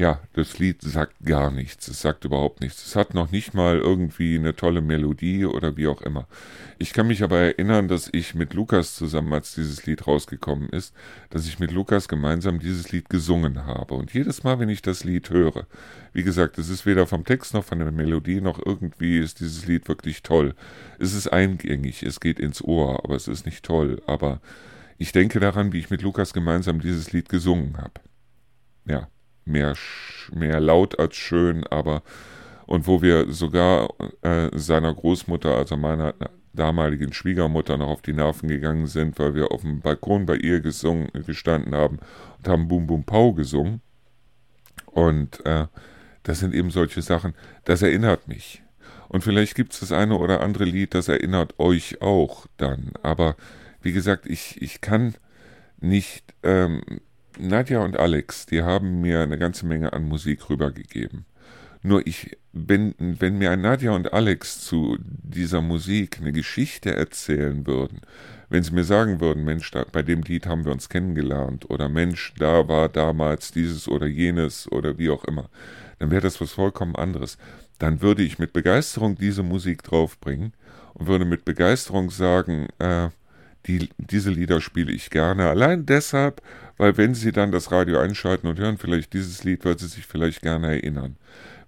ja, das Lied sagt gar nichts. Es sagt überhaupt nichts. Es hat noch nicht mal irgendwie eine tolle Melodie oder wie auch immer. Ich kann mich aber erinnern, dass ich mit Lukas zusammen, als dieses Lied rausgekommen ist, dass ich mit Lukas gemeinsam dieses Lied gesungen habe. Und jedes Mal, wenn ich das Lied höre, wie gesagt, es ist weder vom Text noch von der Melodie noch irgendwie ist dieses Lied wirklich toll. Es ist eingängig, es geht ins Ohr, aber es ist nicht toll. Aber ich denke daran, wie ich mit Lukas gemeinsam dieses Lied gesungen habe. Ja mehr, mehr laut als schön, aber und wo wir sogar äh, seiner Großmutter, also meiner damaligen Schwiegermutter, noch auf die Nerven gegangen sind, weil wir auf dem Balkon bei ihr gesungen, gestanden haben und haben Boom Boom Pau gesungen. Und äh, das sind eben solche Sachen, das erinnert mich. Und vielleicht gibt es das eine oder andere Lied, das erinnert euch auch dann. Aber wie gesagt, ich, ich kann nicht ähm, Nadja und Alex, die haben mir eine ganze Menge an Musik rübergegeben. Nur ich, wenn, wenn mir Nadja und Alex zu dieser Musik eine Geschichte erzählen würden, wenn sie mir sagen würden, Mensch, da, bei dem Lied haben wir uns kennengelernt oder Mensch, da war damals dieses oder jenes oder wie auch immer, dann wäre das was vollkommen anderes. Dann würde ich mit Begeisterung diese Musik draufbringen und würde mit Begeisterung sagen, äh, die, diese Lieder spiele ich gerne. Allein deshalb, weil wenn Sie dann das Radio einschalten und hören vielleicht dieses Lied, weil Sie sich vielleicht gerne erinnern.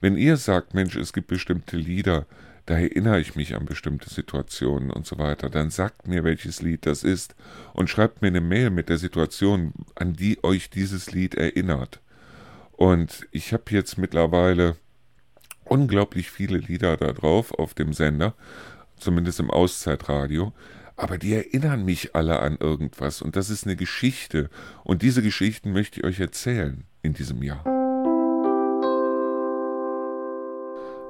Wenn ihr sagt, Mensch, es gibt bestimmte Lieder, da erinnere ich mich an bestimmte Situationen und so weiter. Dann sagt mir, welches Lied das ist und schreibt mir eine Mail mit der Situation, an die euch dieses Lied erinnert. Und ich habe jetzt mittlerweile unglaublich viele Lieder da drauf auf dem Sender, zumindest im Auszeitradio, aber die erinnern mich alle an irgendwas und das ist eine Geschichte und diese Geschichten möchte ich euch erzählen in diesem Jahr.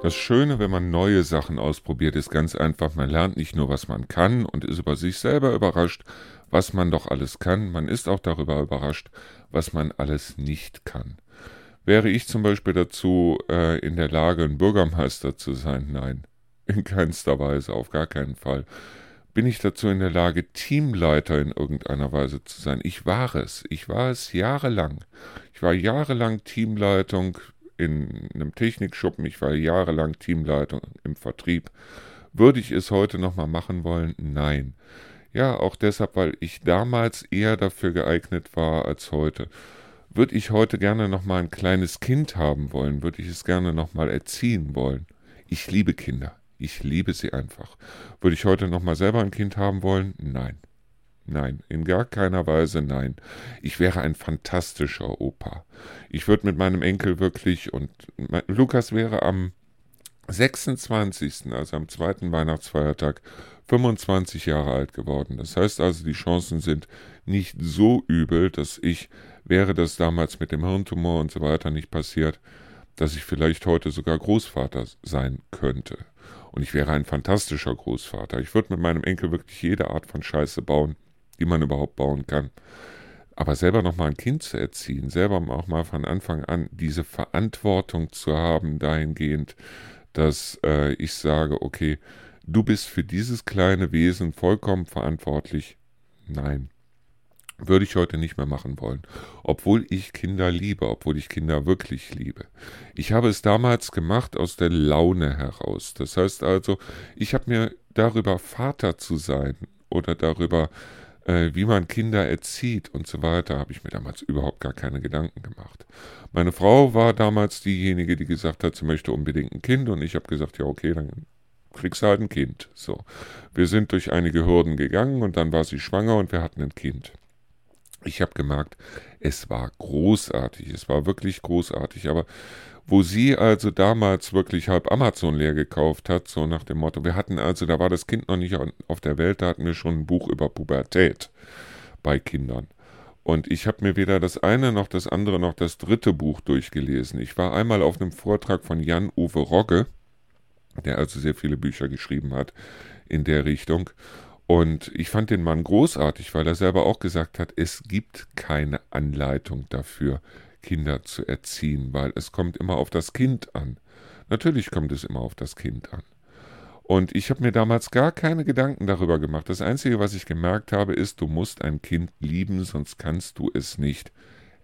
Das Schöne, wenn man neue Sachen ausprobiert, ist ganz einfach, man lernt nicht nur, was man kann und ist über sich selber überrascht, was man doch alles kann, man ist auch darüber überrascht, was man alles nicht kann. Wäre ich zum Beispiel dazu äh, in der Lage, ein Bürgermeister zu sein? Nein, in keinster Weise, auf gar keinen Fall. Bin ich dazu in der Lage, Teamleiter in irgendeiner Weise zu sein? Ich war es. Ich war es jahrelang. Ich war jahrelang Teamleitung in einem Technikschuppen, ich war jahrelang Teamleitung im Vertrieb. Würde ich es heute nochmal machen wollen? Nein. Ja, auch deshalb, weil ich damals eher dafür geeignet war als heute. Würde ich heute gerne nochmal ein kleines Kind haben wollen? Würde ich es gerne nochmal erziehen wollen? Ich liebe Kinder. Ich liebe sie einfach. Würde ich heute nochmal selber ein Kind haben wollen? Nein. Nein, in gar keiner Weise nein. Ich wäre ein fantastischer Opa. Ich würde mit meinem Enkel wirklich und mein, Lukas wäre am 26., also am zweiten Weihnachtsfeiertag, 25 Jahre alt geworden. Das heißt also, die Chancen sind nicht so übel, dass ich, wäre das damals mit dem Hirntumor und so weiter nicht passiert, dass ich vielleicht heute sogar Großvater sein könnte. Und ich wäre ein fantastischer Großvater. Ich würde mit meinem Enkel wirklich jede Art von Scheiße bauen die man überhaupt bauen kann. Aber selber nochmal ein Kind zu erziehen, selber auch mal von Anfang an diese Verantwortung zu haben, dahingehend, dass äh, ich sage, okay, du bist für dieses kleine Wesen vollkommen verantwortlich. Nein, würde ich heute nicht mehr machen wollen. Obwohl ich Kinder liebe, obwohl ich Kinder wirklich liebe. Ich habe es damals gemacht aus der Laune heraus. Das heißt also, ich habe mir darüber Vater zu sein oder darüber äh, wie man Kinder erzieht und so weiter, habe ich mir damals überhaupt gar keine Gedanken gemacht. Meine Frau war damals diejenige, die gesagt hat, sie möchte unbedingt ein Kind und ich habe gesagt, ja okay, dann kriegst du halt ein Kind. So, wir sind durch einige Hürden gegangen und dann war sie schwanger und wir hatten ein Kind. Ich habe gemerkt, es war großartig, es war wirklich großartig, aber wo sie also damals wirklich halb Amazon leer gekauft hat, so nach dem Motto, wir hatten also, da war das Kind noch nicht auf der Welt, da hatten wir schon ein Buch über Pubertät bei Kindern. Und ich habe mir weder das eine noch das andere noch das dritte Buch durchgelesen. Ich war einmal auf einem Vortrag von Jan-Uwe Rogge, der also sehr viele Bücher geschrieben hat in der Richtung. Und ich fand den Mann großartig, weil er selber auch gesagt hat, es gibt keine Anleitung dafür, Kinder zu erziehen, weil es kommt immer auf das Kind an. Natürlich kommt es immer auf das Kind an. Und ich habe mir damals gar keine Gedanken darüber gemacht. Das Einzige, was ich gemerkt habe, ist, du musst ein Kind lieben, sonst kannst du es nicht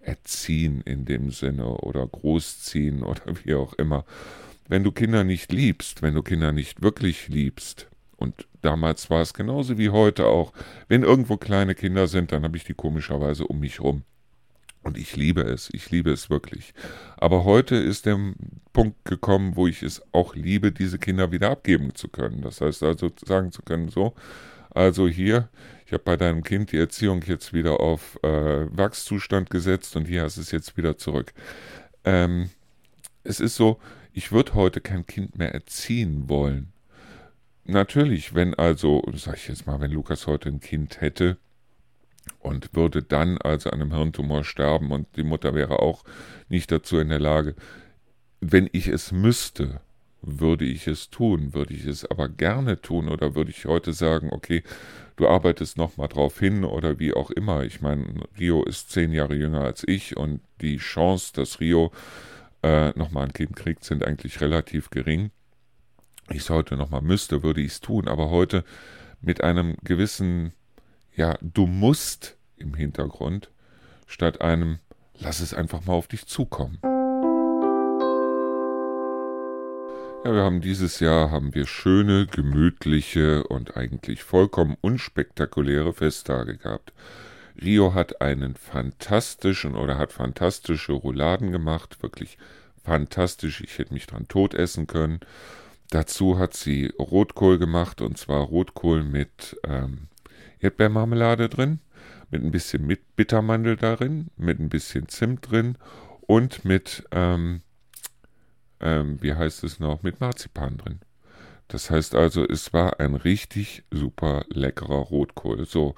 erziehen in dem Sinne oder großziehen oder wie auch immer. Wenn du Kinder nicht liebst, wenn du Kinder nicht wirklich liebst, und damals war es genauso wie heute auch, wenn irgendwo kleine Kinder sind, dann habe ich die komischerweise um mich rum. Und ich liebe es, ich liebe es wirklich. Aber heute ist der Punkt gekommen, wo ich es auch liebe, diese Kinder wieder abgeben zu können. Das heißt also sagen zu können, so, also hier, ich habe bei deinem Kind die Erziehung jetzt wieder auf äh, Wachszustand gesetzt und hier hast es jetzt wieder zurück. Ähm, es ist so, ich würde heute kein Kind mehr erziehen wollen. Natürlich, wenn also, sag ich jetzt mal, wenn Lukas heute ein Kind hätte, und würde dann also an einem Hirntumor sterben und die Mutter wäre auch nicht dazu in der Lage. Wenn ich es müsste, würde ich es tun, würde ich es aber gerne tun oder würde ich heute sagen, okay, du arbeitest nochmal drauf hin oder wie auch immer. Ich meine, Rio ist zehn Jahre jünger als ich und die Chance, dass Rio äh, nochmal ein Kind kriegt, sind eigentlich relativ gering. Ich es heute nochmal müsste, würde ich es tun, aber heute mit einem gewissen ja, du musst im Hintergrund, statt einem lass es einfach mal auf dich zukommen. Ja, wir haben dieses Jahr haben wir schöne, gemütliche und eigentlich vollkommen unspektakuläre Festtage gehabt. Rio hat einen fantastischen oder hat fantastische Rouladen gemacht, wirklich fantastisch. Ich hätte mich dran tot essen können. Dazu hat sie Rotkohl gemacht und zwar Rotkohl mit ähm, Erdbeermarmelade drin, mit ein bisschen mit Bittermandel darin, mit ein bisschen Zimt drin und mit, ähm, ähm, wie heißt es noch, mit Marzipan drin. Das heißt also, es war ein richtig super leckerer Rotkohl. So,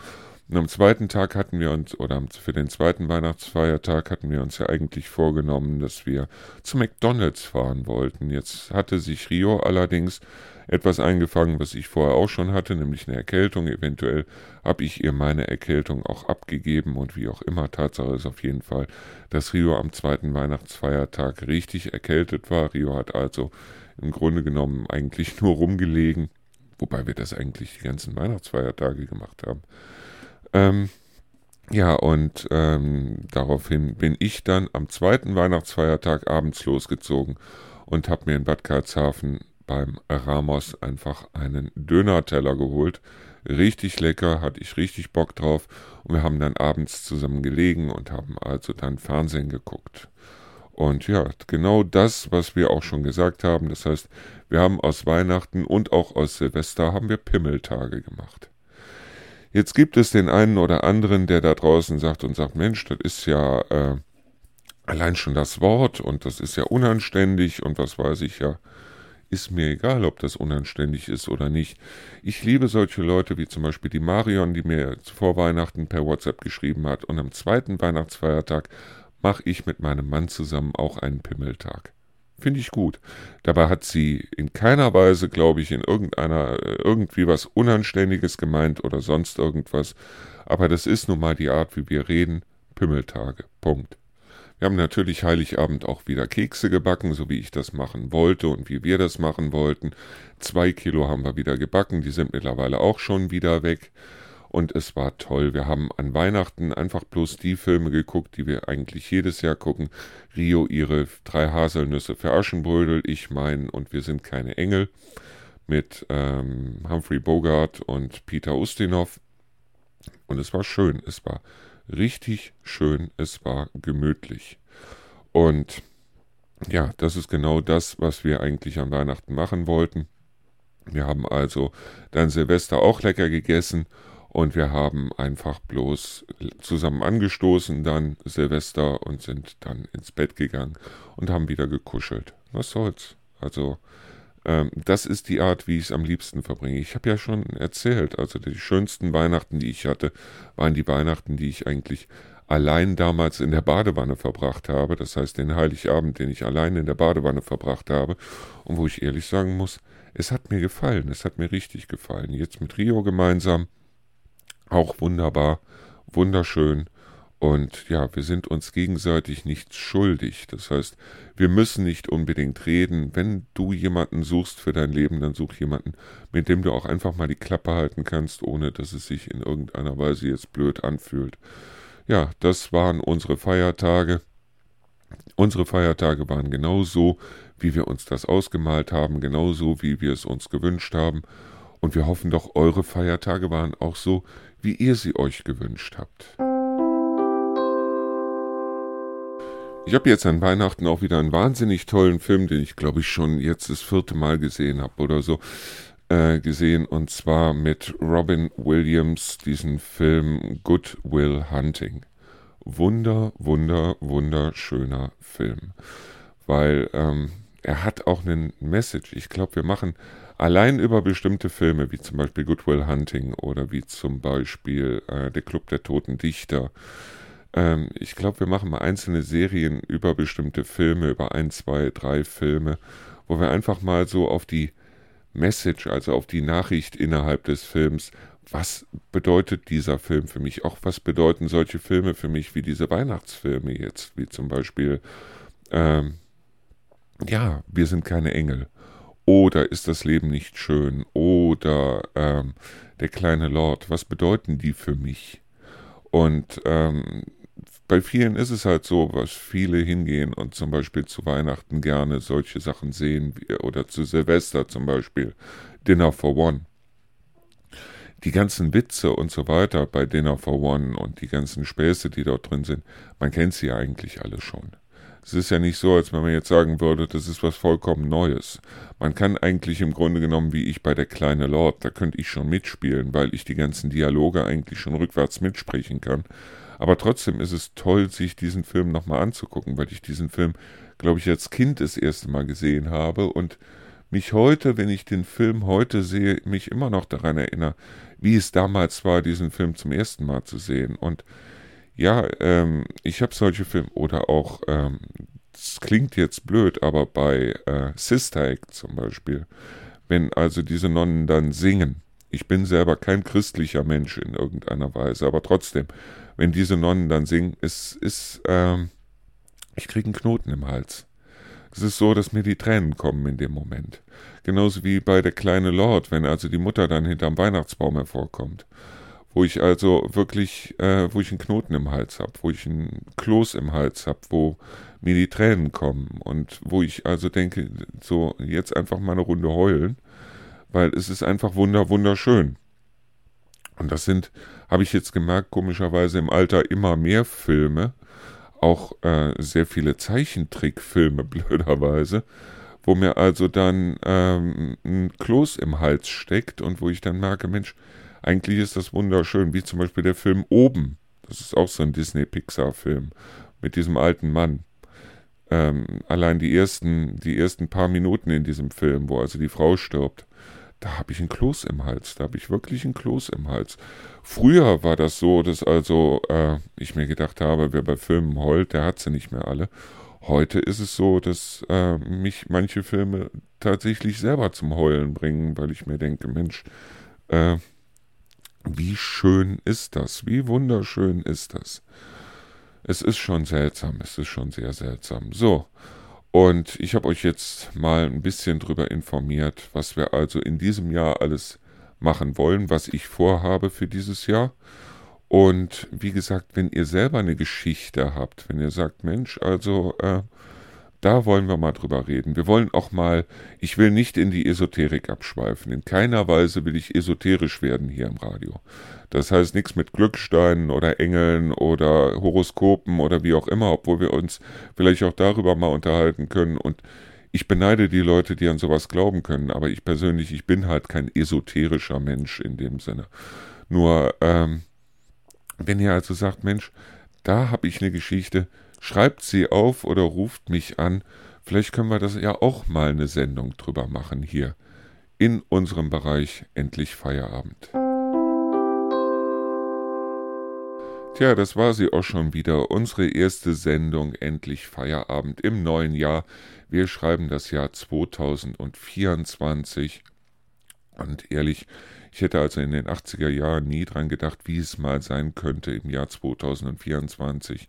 und am zweiten Tag hatten wir uns, oder für den zweiten Weihnachtsfeiertag hatten wir uns ja eigentlich vorgenommen, dass wir zu McDonalds fahren wollten. Jetzt hatte sich Rio allerdings etwas eingefangen, was ich vorher auch schon hatte, nämlich eine Erkältung. Eventuell habe ich ihr meine Erkältung auch abgegeben und wie auch immer. Tatsache ist auf jeden Fall, dass Rio am zweiten Weihnachtsfeiertag richtig erkältet war. Rio hat also im Grunde genommen eigentlich nur rumgelegen, wobei wir das eigentlich die ganzen Weihnachtsfeiertage gemacht haben. Ähm, ja, und ähm, daraufhin bin ich dann am zweiten Weihnachtsfeiertag abends losgezogen und habe mir in Bad Karlshafen beim Ramos einfach einen Dönerteller geholt. Richtig lecker, hatte ich richtig Bock drauf. Und wir haben dann abends zusammen gelegen und haben also dann Fernsehen geguckt. Und ja, genau das, was wir auch schon gesagt haben. Das heißt, wir haben aus Weihnachten und auch aus Silvester haben wir Pimmeltage gemacht. Jetzt gibt es den einen oder anderen, der da draußen sagt und sagt, Mensch, das ist ja äh, allein schon das Wort und das ist ja unanständig und was weiß ich ja. Ist mir egal, ob das unanständig ist oder nicht. Ich liebe solche Leute wie zum Beispiel die Marion, die mir vor Weihnachten per WhatsApp geschrieben hat. Und am zweiten Weihnachtsfeiertag mache ich mit meinem Mann zusammen auch einen Pimmeltag. Finde ich gut. Dabei hat sie in keiner Weise, glaube ich, in irgendeiner, äh, irgendwie was Unanständiges gemeint oder sonst irgendwas. Aber das ist nun mal die Art, wie wir reden. Pimmeltage. Punkt. Wir haben natürlich Heiligabend auch wieder Kekse gebacken, so wie ich das machen wollte und wie wir das machen wollten. Zwei Kilo haben wir wieder gebacken, die sind mittlerweile auch schon wieder weg und es war toll. Wir haben an Weihnachten einfach bloß die Filme geguckt, die wir eigentlich jedes Jahr gucken. Rio ihre drei Haselnüsse für Aschenbrödel, ich mein und wir sind keine Engel mit ähm, Humphrey Bogart und Peter Ustinov. Und es war schön, es war richtig schön, es war gemütlich. Und ja, das ist genau das, was wir eigentlich an Weihnachten machen wollten. Wir haben also dann Silvester auch lecker gegessen und wir haben einfach bloß zusammen angestoßen, dann Silvester und sind dann ins Bett gegangen und haben wieder gekuschelt. Was soll's? Also, ähm, das ist die Art, wie ich es am liebsten verbringe. Ich habe ja schon erzählt, also die schönsten Weihnachten, die ich hatte, waren die Weihnachten, die ich eigentlich allein damals in der Badewanne verbracht habe. Das heißt, den Heiligabend, den ich allein in der Badewanne verbracht habe. Und wo ich ehrlich sagen muss, es hat mir gefallen. Es hat mir richtig gefallen. Jetzt mit Rio gemeinsam auch wunderbar, wunderschön. Und ja, wir sind uns gegenseitig nichts schuldig. Das heißt, wir müssen nicht unbedingt reden. Wenn du jemanden suchst für dein Leben, dann such jemanden, mit dem du auch einfach mal die Klappe halten kannst, ohne dass es sich in irgendeiner Weise jetzt blöd anfühlt. Ja, das waren unsere Feiertage. Unsere Feiertage waren genauso, wie wir uns das ausgemalt haben, genauso, wie wir es uns gewünscht haben. Und wir hoffen doch, eure Feiertage waren auch so, wie ihr sie euch gewünscht habt. Ich habe jetzt an Weihnachten auch wieder einen wahnsinnig tollen Film, den ich glaube ich schon jetzt das vierte Mal gesehen habe oder so, äh, gesehen und zwar mit Robin Williams, diesen Film Good Will Hunting. Wunder, wunder, wunderschöner Film, weil ähm, er hat auch einen Message. Ich glaube, wir machen allein über bestimmte Filme, wie zum Beispiel Good Will Hunting oder wie zum Beispiel äh, Der Club der Toten Dichter. Ähm, ich glaube, wir machen mal einzelne Serien über bestimmte Filme, über ein, zwei, drei Filme, wo wir einfach mal so auf die Message, also auf die Nachricht innerhalb des Films, was bedeutet dieser Film für mich? Auch was bedeuten solche Filme für mich wie diese Weihnachtsfilme jetzt, wie zum Beispiel, ähm, ja, wir sind keine Engel oder ist das Leben nicht schön? Oder ähm, der kleine Lord, was bedeuten die für mich? Und ähm, bei vielen ist es halt so, was viele hingehen und zum Beispiel zu Weihnachten gerne solche Sachen sehen oder zu Silvester zum Beispiel Dinner for One. Die ganzen Witze und so weiter bei Dinner for One und die ganzen Späße, die dort drin sind, man kennt sie ja eigentlich alle schon. Es ist ja nicht so, als wenn man jetzt sagen würde, das ist was vollkommen Neues. Man kann eigentlich im Grunde genommen, wie ich bei der kleine Lord, da könnte ich schon mitspielen, weil ich die ganzen Dialoge eigentlich schon rückwärts mitsprechen kann. Aber trotzdem ist es toll, sich diesen Film nochmal anzugucken, weil ich diesen Film, glaube ich, als Kind das erste Mal gesehen habe und mich heute, wenn ich den Film heute sehe, mich immer noch daran erinnere, wie es damals war, diesen Film zum ersten Mal zu sehen. Und ja, ähm, ich habe solche Filme oder auch, ähm, klingt jetzt blöd, aber bei äh, Sister Act zum Beispiel, wenn also diese Nonnen dann singen, ich bin selber kein christlicher Mensch in irgendeiner Weise, aber trotzdem, wenn diese Nonnen dann singen, es ist, ähm, ich kriege einen Knoten im Hals. Es ist so, dass mir die Tränen kommen in dem Moment. Genauso wie bei der kleine Lord, wenn also die Mutter dann hinterm Weihnachtsbaum hervorkommt. Wo ich also wirklich, äh, wo ich einen Knoten im Hals habe, wo ich einen Kloß im Hals habe, wo mir die Tränen kommen und wo ich also denke, so jetzt einfach mal eine Runde heulen, weil es ist einfach wunder, wunderschön. Und das sind, habe ich jetzt gemerkt, komischerweise im Alter immer mehr Filme, auch äh, sehr viele Zeichentrickfilme, blöderweise, wo mir also dann ähm, ein Kloß im Hals steckt und wo ich dann merke, Mensch, eigentlich ist das wunderschön, wie zum Beispiel der Film Oben. Das ist auch so ein Disney-Pixar-Film mit diesem alten Mann. Ähm, allein die ersten, die ersten paar Minuten in diesem Film, wo also die Frau stirbt, da habe ich einen Kloß im Hals, da habe ich wirklich einen Kloß im Hals. Früher war das so, dass also äh, ich mir gedacht habe, wer bei Filmen heult, der hat sie nicht mehr alle. Heute ist es so, dass äh, mich manche Filme tatsächlich selber zum Heulen bringen, weil ich mir denke, Mensch, äh, wie schön ist das, wie wunderschön ist das. Es ist schon seltsam, es ist schon sehr seltsam. So, und ich habe euch jetzt mal ein bisschen darüber informiert, was wir also in diesem Jahr alles machen wollen, was ich vorhabe für dieses Jahr. Und wie gesagt, wenn ihr selber eine Geschichte habt, wenn ihr sagt, Mensch, also äh, da wollen wir mal drüber reden. Wir wollen auch mal, ich will nicht in die Esoterik abschweifen. In keiner Weise will ich esoterisch werden hier im Radio. Das heißt nichts mit Glücksteinen oder Engeln oder Horoskopen oder wie auch immer, obwohl wir uns vielleicht auch darüber mal unterhalten können. Und ich beneide die Leute, die an sowas glauben können, aber ich persönlich, ich bin halt kein esoterischer Mensch in dem Sinne. Nur, ähm, wenn ihr also sagt, Mensch, da habe ich eine Geschichte, schreibt sie auf oder ruft mich an. Vielleicht können wir das ja auch mal eine Sendung drüber machen hier in unserem Bereich Endlich Feierabend. Tja, das war sie auch schon wieder, unsere erste Sendung Endlich Feierabend im neuen Jahr. Wir schreiben das Jahr 2024 und ehrlich, ich hätte also in den 80er Jahren nie dran gedacht, wie es mal sein könnte im Jahr 2024.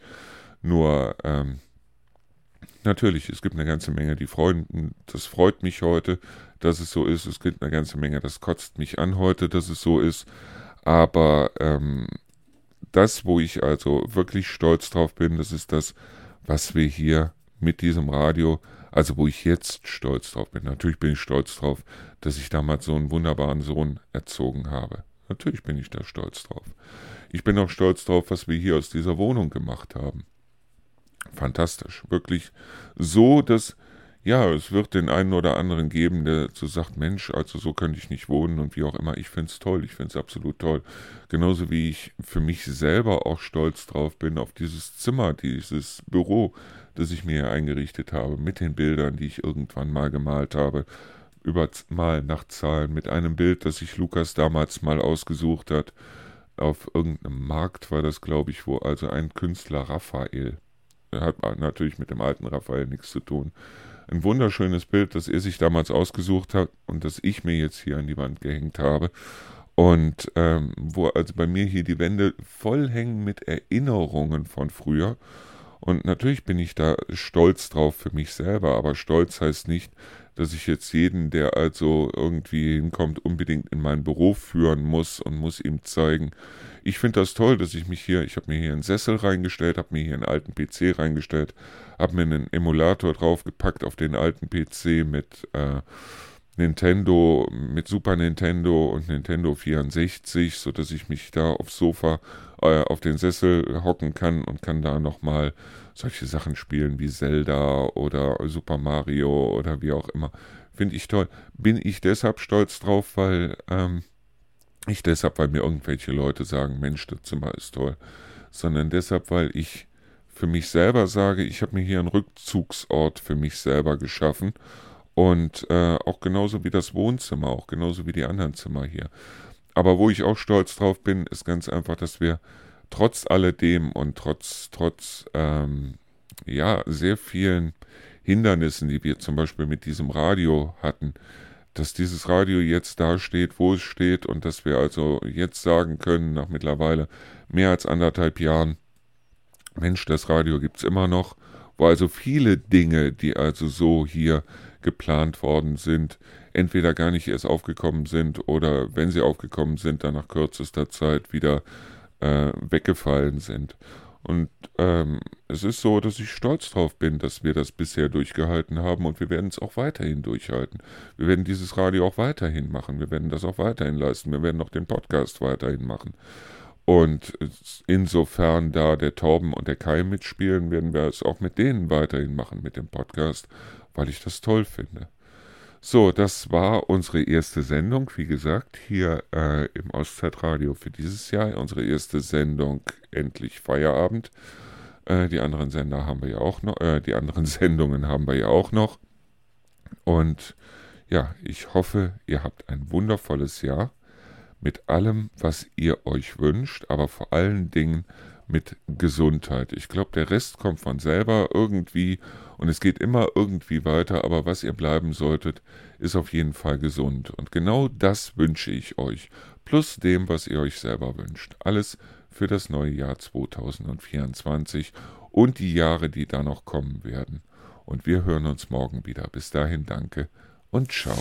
Nur, ähm, natürlich, es gibt eine ganze Menge, die freuen, das freut mich heute, dass es so ist. Es gibt eine ganze Menge, das kotzt mich an heute, dass es so ist. Aber ähm, das, wo ich also wirklich stolz drauf bin, das ist das, was wir hier mit diesem Radio, also wo ich jetzt stolz drauf bin. Natürlich bin ich stolz drauf, dass ich damals so einen wunderbaren Sohn erzogen habe. Natürlich bin ich da stolz drauf. Ich bin auch stolz drauf, was wir hier aus dieser Wohnung gemacht haben fantastisch. Wirklich so, dass, ja, es wird den einen oder anderen geben, der so sagt, Mensch, also so könnte ich nicht wohnen und wie auch immer. Ich finde es toll, ich finde es absolut toll. Genauso wie ich für mich selber auch stolz drauf bin, auf dieses Zimmer, dieses Büro, das ich mir eingerichtet habe, mit den Bildern, die ich irgendwann mal gemalt habe über mal nach Zahlen mit einem Bild, das sich Lukas damals mal ausgesucht hat. Auf irgendeinem Markt war das, glaube ich, wo also ein Künstler Raphael hat natürlich mit dem alten Raphael nichts zu tun. Ein wunderschönes Bild, das er sich damals ausgesucht hat und das ich mir jetzt hier an die Wand gehängt habe. Und ähm, wo also bei mir hier die Wände voll hängen mit Erinnerungen von früher. Und natürlich bin ich da stolz drauf für mich selber, aber stolz heißt nicht, dass ich jetzt jeden, der also irgendwie hinkommt, unbedingt in mein Büro führen muss und muss ihm zeigen, ich finde das toll, dass ich mich hier, ich habe mir hier einen Sessel reingestellt, habe mir hier einen alten PC reingestellt, habe mir einen Emulator draufgepackt auf den alten PC mit äh, Nintendo, mit Super Nintendo und Nintendo 64, sodass ich mich da aufs Sofa äh, auf den Sessel hocken kann und kann da nochmal solche Sachen spielen wie Zelda oder Super Mario oder wie auch immer. Finde ich toll. Bin ich deshalb stolz drauf, weil ähm, nicht deshalb, weil mir irgendwelche Leute sagen, Mensch, das Zimmer ist toll, sondern deshalb, weil ich für mich selber sage, ich habe mir hier einen Rückzugsort für mich selber geschaffen und äh, auch genauso wie das Wohnzimmer, auch genauso wie die anderen Zimmer hier. Aber wo ich auch stolz drauf bin, ist ganz einfach, dass wir trotz alledem und trotz, trotz ähm, ja, sehr vielen Hindernissen, die wir zum Beispiel mit diesem Radio hatten, dass dieses Radio jetzt da steht, wo es steht und dass wir also jetzt sagen können, nach mittlerweile mehr als anderthalb Jahren, Mensch, das Radio gibt es immer noch, wo also viele Dinge, die also so hier geplant worden sind, entweder gar nicht erst aufgekommen sind oder wenn sie aufgekommen sind, dann nach kürzester Zeit wieder äh, weggefallen sind. Und ähm, es ist so, dass ich stolz drauf bin, dass wir das bisher durchgehalten haben und wir werden es auch weiterhin durchhalten. Wir werden dieses Radio auch weiterhin machen. Wir werden das auch weiterhin leisten. Wir werden auch den Podcast weiterhin machen. Und insofern da der Torben und der Kai mitspielen, werden wir es auch mit denen weiterhin machen, mit dem Podcast, weil ich das toll finde. So, das war unsere erste Sendung, wie gesagt, hier äh, im Auszeitradio für dieses Jahr. Unsere erste Sendung, endlich Feierabend. Äh, die anderen Sender haben wir ja auch noch, äh, die anderen Sendungen haben wir ja auch noch. Und ja, ich hoffe, ihr habt ein wundervolles Jahr mit allem, was ihr euch wünscht, aber vor allen Dingen mit Gesundheit. Ich glaube, der Rest kommt von selber irgendwie und es geht immer irgendwie weiter, aber was ihr bleiben solltet, ist auf jeden Fall gesund. Und genau das wünsche ich euch, plus dem, was ihr euch selber wünscht. Alles für das neue Jahr 2024 und die Jahre, die da noch kommen werden. Und wir hören uns morgen wieder. Bis dahin danke und ciao.